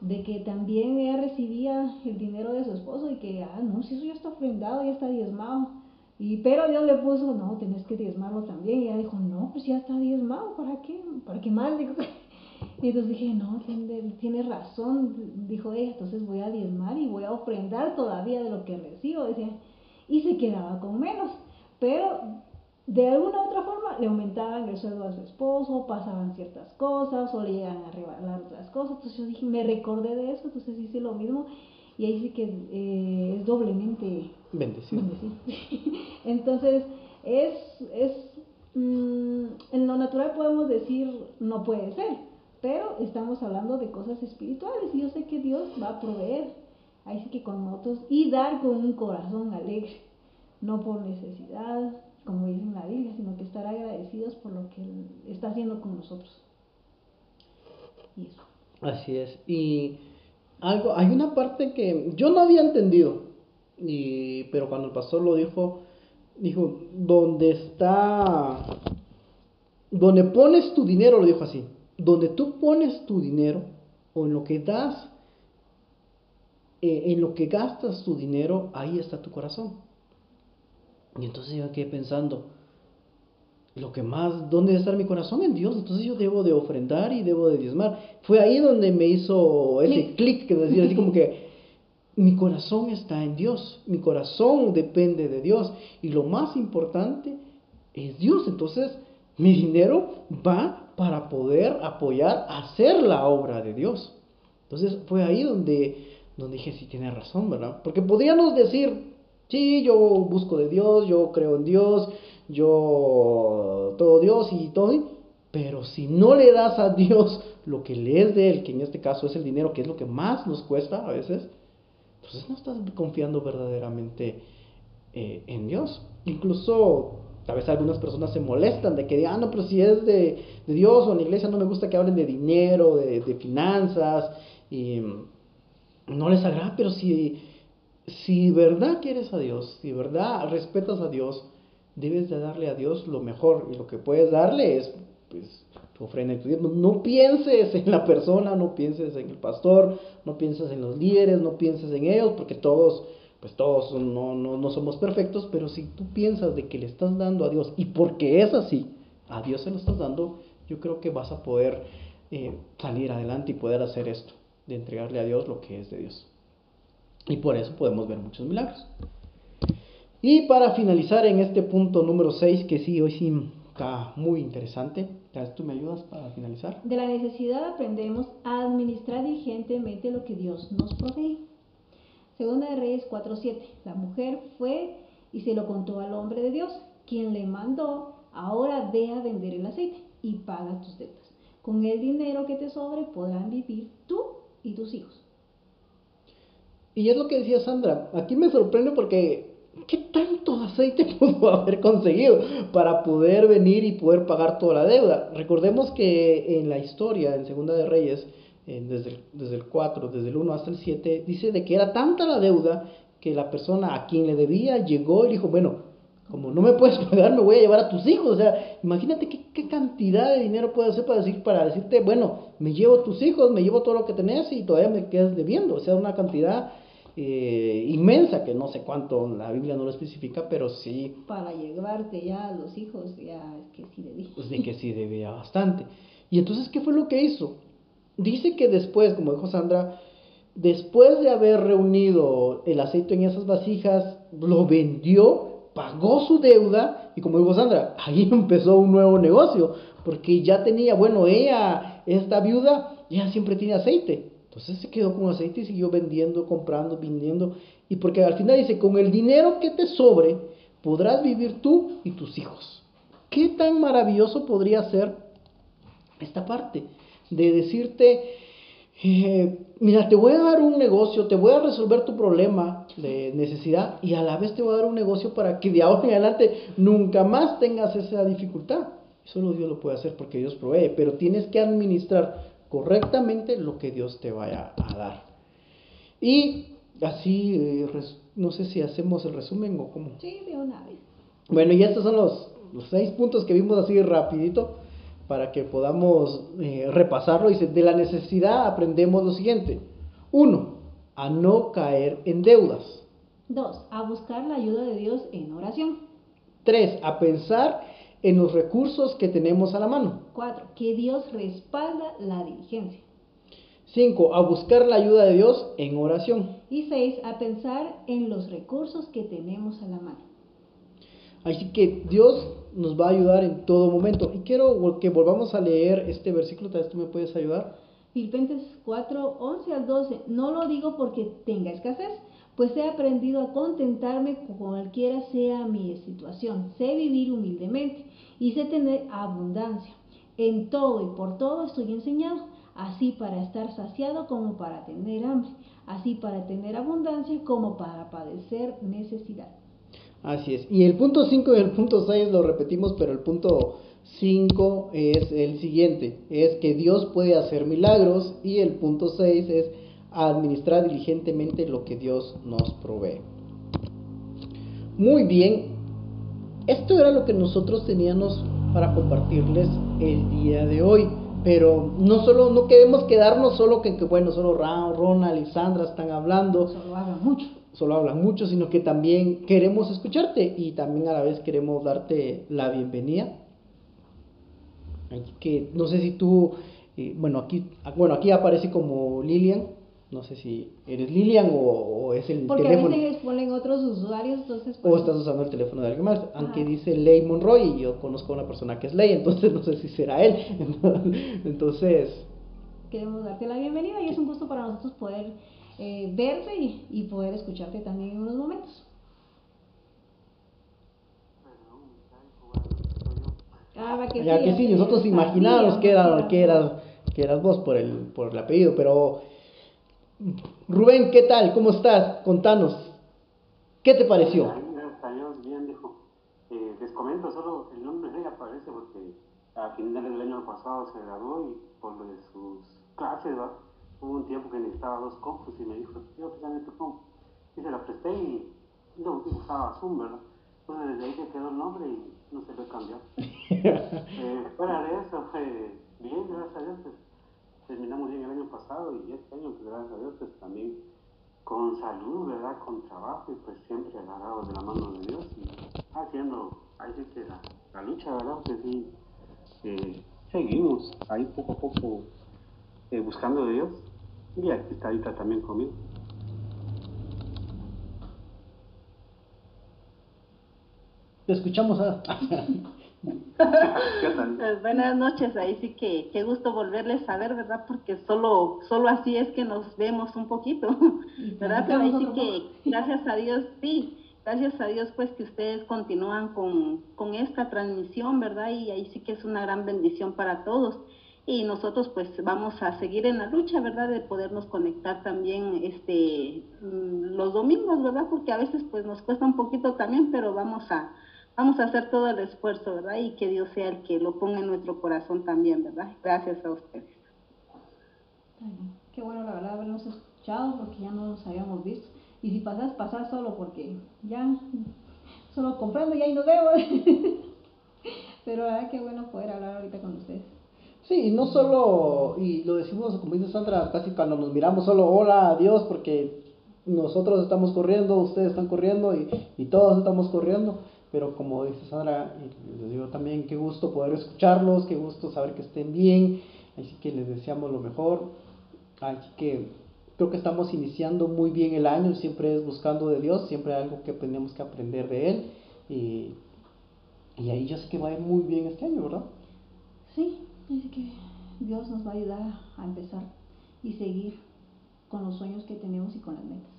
de que también ella recibía el dinero de su esposo y que ah no, si eso ya está ofrendado, ya está diezmado. Y pero Dios le puso, no, tenés que diezmarlo también. Y ella dijo, no, pues ya está diezmado, ¿para qué? ¿Para qué más? Y entonces dije, no, tiene, razón, dijo ella, entonces voy a diezmar y voy a ofrendar todavía de lo que recibo, decía, y se quedaba con menos, pero de alguna u otra forma le aumentaban el sueldo a su esposo, pasaban ciertas cosas o le llegan a regalar otras cosas, entonces yo dije, me recordé de eso, entonces hice lo mismo y ahí sí que eh, es doblemente bendecido. entonces, es, es mm, en lo natural podemos decir, no puede ser, pero estamos hablando de cosas espirituales y yo sé que Dios va a proveer. Ahí sí que con nosotros y dar con un corazón alegre, no por necesidad, como dice en la Biblia, sino que estar agradecidos por lo que Él está haciendo con nosotros. Y eso. Así es. Y algo, hay una parte que yo no había entendido, y, pero cuando el pastor lo dijo, dijo, donde está, donde pones tu dinero, lo dijo así, donde tú pones tu dinero o en lo que das, eh, en lo que gastas tu dinero, ahí está tu corazón. Y entonces yo quedé pensando, lo que más, ¿dónde debe estar mi corazón? En Dios. Entonces yo debo de ofrendar y debo de diezmar. Fue ahí donde me hizo ese clic que decía así como que mi corazón está en Dios, mi corazón depende de Dios y lo más importante es Dios. Entonces mi dinero va para poder apoyar hacer la obra de Dios. Entonces fue ahí donde, donde dije, sí, tiene razón, ¿verdad? Porque podríamos decir, sí, yo busco de Dios, yo creo en Dios, yo todo Dios y todo, pero si no le das a Dios lo que le es de Él, que en este caso es el dinero, que es lo que más nos cuesta a veces, entonces no estás confiando verdaderamente eh, en Dios. Incluso Tal vez algunas personas se molestan de que digan, ah, no, pero si es de, Dios o en la iglesia no me gusta que hablen de dinero, de, finanzas, y no les agrada, pero si, si verdad quieres a Dios, si verdad respetas a Dios, debes de darle a Dios lo mejor, y lo que puedes darle es, pues, tu ofrenda y tu Dios. No pienses en la persona, no pienses en el pastor, no pienses en los líderes, no pienses en ellos, porque todos pues todos no, no, somos perfectos, pero si tú piensas de que le estás dando a Dios y porque es así, a Dios se lo estás dando, yo creo que vas a poder eh, salir adelante y poder hacer esto, de entregarle a Dios lo que es de Dios. Y por eso podemos ver muchos milagros. Y para finalizar en este punto número 6, que sí, hoy sí está muy interesante, ¿tú me ayudas para finalizar? De la necesidad aprendemos a administrar diligentemente lo que Dios nos provee. Segunda de Reyes 4.7. La mujer fue y se lo contó al hombre de Dios, quien le mandó, ahora ve a vender el aceite y paga tus deudas. Con el dinero que te sobre podrán vivir tú y tus hijos. Y es lo que decía Sandra. Aquí me sorprende porque ¿qué tanto aceite pudo haber conseguido para poder venir y poder pagar toda la deuda? Recordemos que en la historia, en Segunda de Reyes, desde, el, desde el 4, desde el 1 hasta el 7, dice de que era tanta la deuda que la persona a quien le debía llegó y dijo, bueno, como no me puedes pagar, me voy a llevar a tus hijos. O sea, imagínate qué, qué cantidad de dinero puede hacer para, decir, para decirte, bueno, me llevo tus hijos, me llevo todo lo que tenés y todavía me quedas debiendo. O sea, una cantidad eh, inmensa que no sé cuánto, la Biblia no lo especifica, pero sí. Para llevarte ya a los hijos, ya que sí debía. Pues de que sí debía bastante. Y entonces, ¿qué fue lo que hizo? Dice que después, como dijo Sandra, después de haber reunido el aceite en esas vasijas, lo vendió, pagó su deuda y como dijo Sandra, ahí empezó un nuevo negocio, porque ya tenía, bueno, ella, esta viuda, ella siempre tiene aceite. Entonces se quedó con aceite y siguió vendiendo, comprando, vendiendo. Y porque al final dice, con el dinero que te sobre, podrás vivir tú y tus hijos. ¿Qué tan maravilloso podría ser esta parte? De decirte, eh, mira, te voy a dar un negocio, te voy a resolver tu problema de necesidad y a la vez te voy a dar un negocio para que de ahora en adelante nunca más tengas esa dificultad. Solo Dios lo puede hacer porque Dios provee, pero tienes que administrar correctamente lo que Dios te vaya a dar. Y así, eh, no sé si hacemos el resumen o cómo. Sí, de una vez. Bueno, y estos son los, los seis puntos que vimos así rapidito para que podamos eh, repasarlo. Dice, de la necesidad aprendemos lo siguiente. Uno, a no caer en deudas. Dos, a buscar la ayuda de Dios en oración. Tres, a pensar en los recursos que tenemos a la mano. Cuatro, que Dios respalda la diligencia. Cinco, a buscar la ayuda de Dios en oración. Y seis, a pensar en los recursos que tenemos a la mano. Así que Dios nos va a ayudar en todo momento. Y quiero que volvamos a leer este versículo, tal vez tú me puedes ayudar. Filipenses 4, 11 al 12. No lo digo porque tenga escasez, pues he aprendido a contentarme cualquiera sea mi situación. Sé vivir humildemente sé tener abundancia. En todo y por todo estoy enseñado, así para estar saciado como para tener hambre, así para tener abundancia como para padecer necesidad. Así es. Y el punto 5 y el punto 6 lo repetimos, pero el punto 5 es el siguiente, es que Dios puede hacer milagros y el punto 6 es administrar diligentemente lo que Dios nos provee. Muy bien, esto era lo que nosotros teníamos para compartirles el día de hoy. Pero no solo, no queremos quedarnos solo que, que bueno, solo Ronald y Sandra están hablando. Solo hablan mucho. Solo hablan mucho, sino que también queremos escucharte y también a la vez queremos darte la bienvenida. que no sé si tú, eh, bueno, aquí, bueno, aquí aparece como Lilian, no sé si eres Lilian o, es el Porque teléfono. Porque a veces ponen otros usuarios, entonces... O estás usando el teléfono de alguien más. Aunque dice Ley Monroy y yo conozco a una persona que es Ley, entonces no sé si será él. Entonces... Queremos darte la bienvenida y es un gusto para nosotros poder eh, verte y, poder escucharte también en unos momentos. Ah, que ya que sí, nosotros imaginábamos que, era, que, eras, que eras vos por el, por el apellido, pero Rubén, ¿qué tal? ¿Cómo estás? Contanos. ¿Qué te pareció? Gracias a Dios, bien, dijo. Eh, les comento, solo el nombre de ella aparece porque a finales del año pasado se graduó y por lo de sus clases, hubo un tiempo que necesitaba dos compus y me dijo, yo préstame tu compu. Y se la presté y no usaba Zoom, ¿verdad? Entonces desde ahí se quedó el nombre y no se lo cambió. eh, fuera de eso fue bien, gracias a Dios. Pues, terminamos bien el año pasado y este año, pues gracias a Dios, pues también con salud, ¿verdad? Con trabajo y pues siempre agarrados de la mano de Dios y haciendo, ahí sí que la, lucha, ¿verdad? Que sí, eh, seguimos ahí poco a poco eh, buscando de Dios y aquí está ahorita también conmigo. Te escuchamos. Pues buenas noches, ahí sí que qué gusto volverles a ver, ¿verdad? Porque solo, solo así es que nos vemos un poquito, ¿verdad? Pero ahí sí que gracias a Dios, sí, gracias a Dios pues que ustedes continúan con, con esta transmisión, ¿verdad? Y ahí sí que es una gran bendición para todos. Y nosotros pues vamos a seguir en la lucha, ¿verdad? De podernos conectar también este mm, los domingos, ¿verdad? Porque a veces pues nos cuesta un poquito también, pero vamos a vamos a hacer todo el esfuerzo, ¿verdad? Y que Dios sea el que lo ponga en nuestro corazón también, ¿verdad? Gracias a ustedes. Qué bueno, la verdad, habernos escuchado porque ya no nos habíamos visto. Y si pasas, pasas solo porque ya solo comprando y ahí nos vemos. Pero la verdad, qué bueno poder hablar ahorita con ustedes. Sí, y no solo, y lo decimos como dice Sandra, casi cuando nos miramos solo hola, adiós, porque nosotros estamos corriendo, ustedes están corriendo y, y todos estamos corriendo pero como dice Sandra, les digo también qué gusto poder escucharlos, qué gusto saber que estén bien, así que les deseamos lo mejor, así que creo que estamos iniciando muy bien el año, siempre es buscando de Dios, siempre hay algo que tenemos que aprender de Él. Y, y ahí yo sé que va a ir muy bien este año, ¿verdad? Sí, es que Dios nos va a ayudar a empezar y seguir con los sueños que tenemos y con las metas.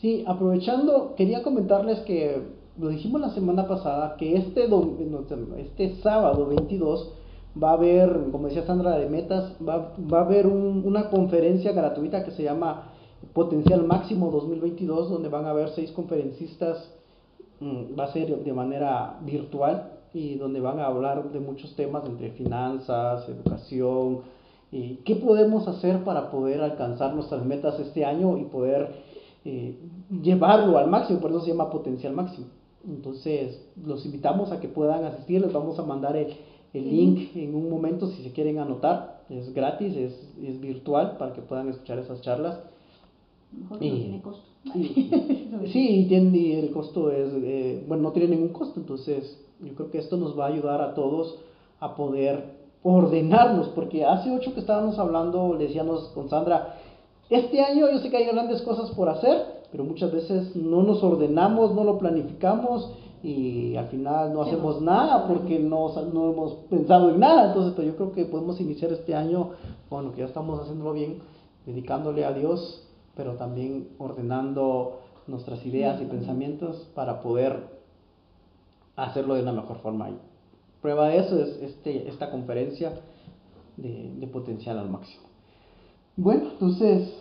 Sí, aprovechando, quería comentarles que lo dijimos la semana pasada, que este, este sábado 22 va a haber, como decía Sandra de Metas, va, va a haber una conferencia gratuita que se llama Potencial Máximo 2022, donde van a haber seis conferencistas, mm, va a ser de manera virtual y donde van a hablar de muchos temas entre finanzas, educación, y qué podemos hacer para poder alcanzar nuestras metas este año y poder eh, llevarlo al máximo, por eso se llama potencial máximo. Entonces, los invitamos a que puedan asistir, les vamos a mandar el, el link en un momento si se quieren anotar. Es gratis, es, es virtual para que puedan escuchar esas charlas. Mejor y, no tiene costo. Sí, y, tiene, y el costo es, eh, bueno, no tiene ningún costo. Entonces, yo creo que esto nos va a ayudar a todos a poder ordenarnos, porque hace ocho que estábamos hablando, le decíamos con Sandra, este año yo sé que hay grandes cosas por hacer, pero muchas veces no nos ordenamos, no lo planificamos y al final no hacemos nada porque no, no hemos pensado en nada. Entonces, pues yo creo que podemos iniciar este año, bueno, que ya estamos haciéndolo bien, dedicándole a Dios, pero también ordenando nuestras ideas y pensamientos para poder hacerlo de una mejor forma. Y prueba de eso es este, esta conferencia de, de potencial al máximo. Bueno, entonces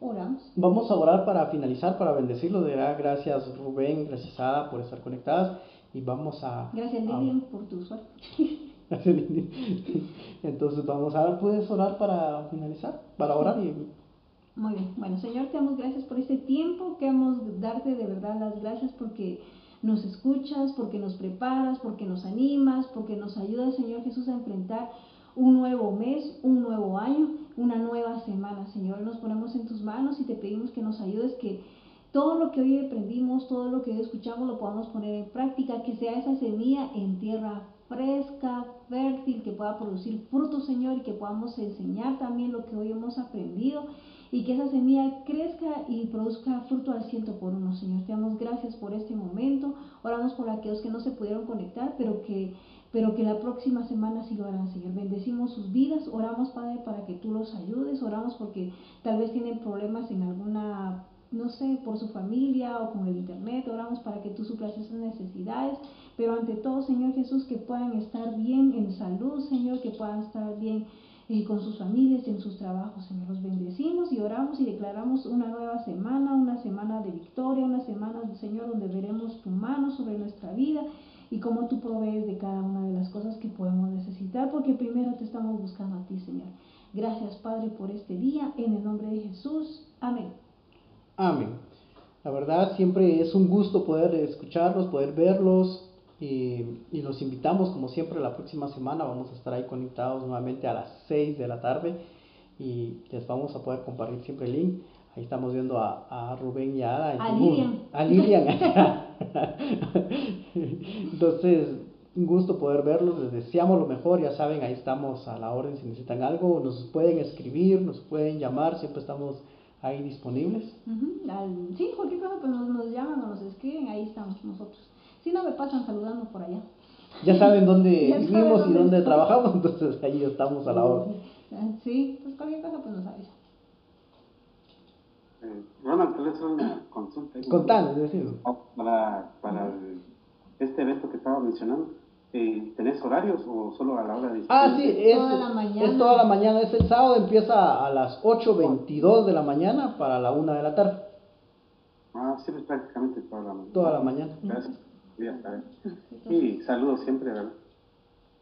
Oramos. Vamos a orar para finalizar, para bendecirlo. De gracias Rubén, gracias Ada por estar conectadas y vamos a... Gracias Lilian por tu suerte. Entonces vamos a... ¿Puedes orar para finalizar? Para orar y... Muy bien. Bueno, Señor, te damos gracias por este tiempo. Queremos darte de verdad las gracias porque nos escuchas, porque nos preparas, porque nos animas, porque nos ayudas, Señor Jesús, a enfrentar un nuevo mes, un nuevo año, una nueva semana. Señor, nos ponemos en tus manos y te pedimos que nos ayudes, que todo lo que hoy aprendimos, todo lo que hoy escuchamos lo podamos poner en práctica, que sea esa semilla en tierra fresca, fértil, que pueda producir fruto, Señor, y que podamos enseñar también lo que hoy hemos aprendido y que esa semilla crezca y produzca fruto al ciento por uno, Señor. Te damos gracias por este momento. Oramos por aquellos que no se pudieron conectar, pero que pero que la próxima semana sí lo harán, Señor. Bendecimos sus vidas, oramos, Padre, para que tú los ayudes, oramos porque tal vez tienen problemas en alguna, no sé, por su familia o con el internet, oramos para que tú suplas esas necesidades, pero ante todo, Señor Jesús, que puedan estar bien en salud, Señor, que puedan estar bien eh, con sus familias, en sus trabajos, Señor. Los bendecimos y oramos y declaramos una nueva semana, una semana de victoria, una semana, Señor, donde veremos tu mano sobre nuestra vida y cómo tú provees de cada una de las cosas que podemos necesitar, porque primero te estamos buscando a ti, Señor. Gracias, Padre, por este día, en el nombre de Jesús. Amén. Amén. La verdad, siempre es un gusto poder escucharlos, poder verlos y, y, los invitamos, como siempre, la próxima semana. Vamos a estar ahí conectados nuevamente a las 6 de la tarde y les vamos a poder compartir siempre el link. Ahí estamos viendo a, a Rubén y a Ada. A Lilian. A Lilian. Entonces, un gusto poder verlos. Les deseamos lo mejor. Ya saben, ahí estamos a la orden si necesitan algo. Nos pueden escribir, nos pueden llamar. Siempre estamos ahí disponibles. sí, cualquier cosa, pues nos, nos llaman o nos escriben. Ahí estamos nosotros. Si no, me pasan saludando por allá. Ya saben dónde vivimos y dónde trabajamos. Entonces, ahí estamos a la orden. Sí, pues cualquier cosa, pues nos avisa. Eh, Ronald, vez una consulta. Contanos, decir. Para, para este evento que estaba mencionando, eh, ¿tenés horarios o solo a la hora de Ah, sí, es toda la mañana. Es toda la mañana. Es el sábado, empieza a las 8.22 de la mañana para la 1 de la tarde. Ah, sí, es prácticamente toda la mañana. Toda la mañana. Gracias. Y saludos siempre, ¿verdad?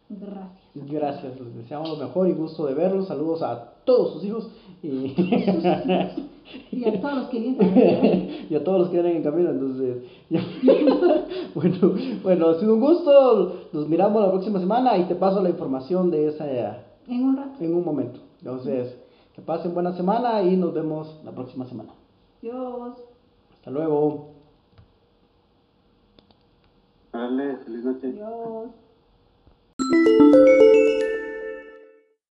Gracias. Gracias, les deseamos lo mejor y gusto de verlos. Saludos a todos sus hijos y, y a todos los que vienen y a todos los que vienen en camino. Entonces, bueno, bueno, ha sido un gusto. Nos miramos la próxima semana y te paso la información de esa en un rato. En un momento. Entonces, que pasen buena semana y nos vemos la próxima semana. Dios. Hasta luego. Dale, feliz noche. Adiós.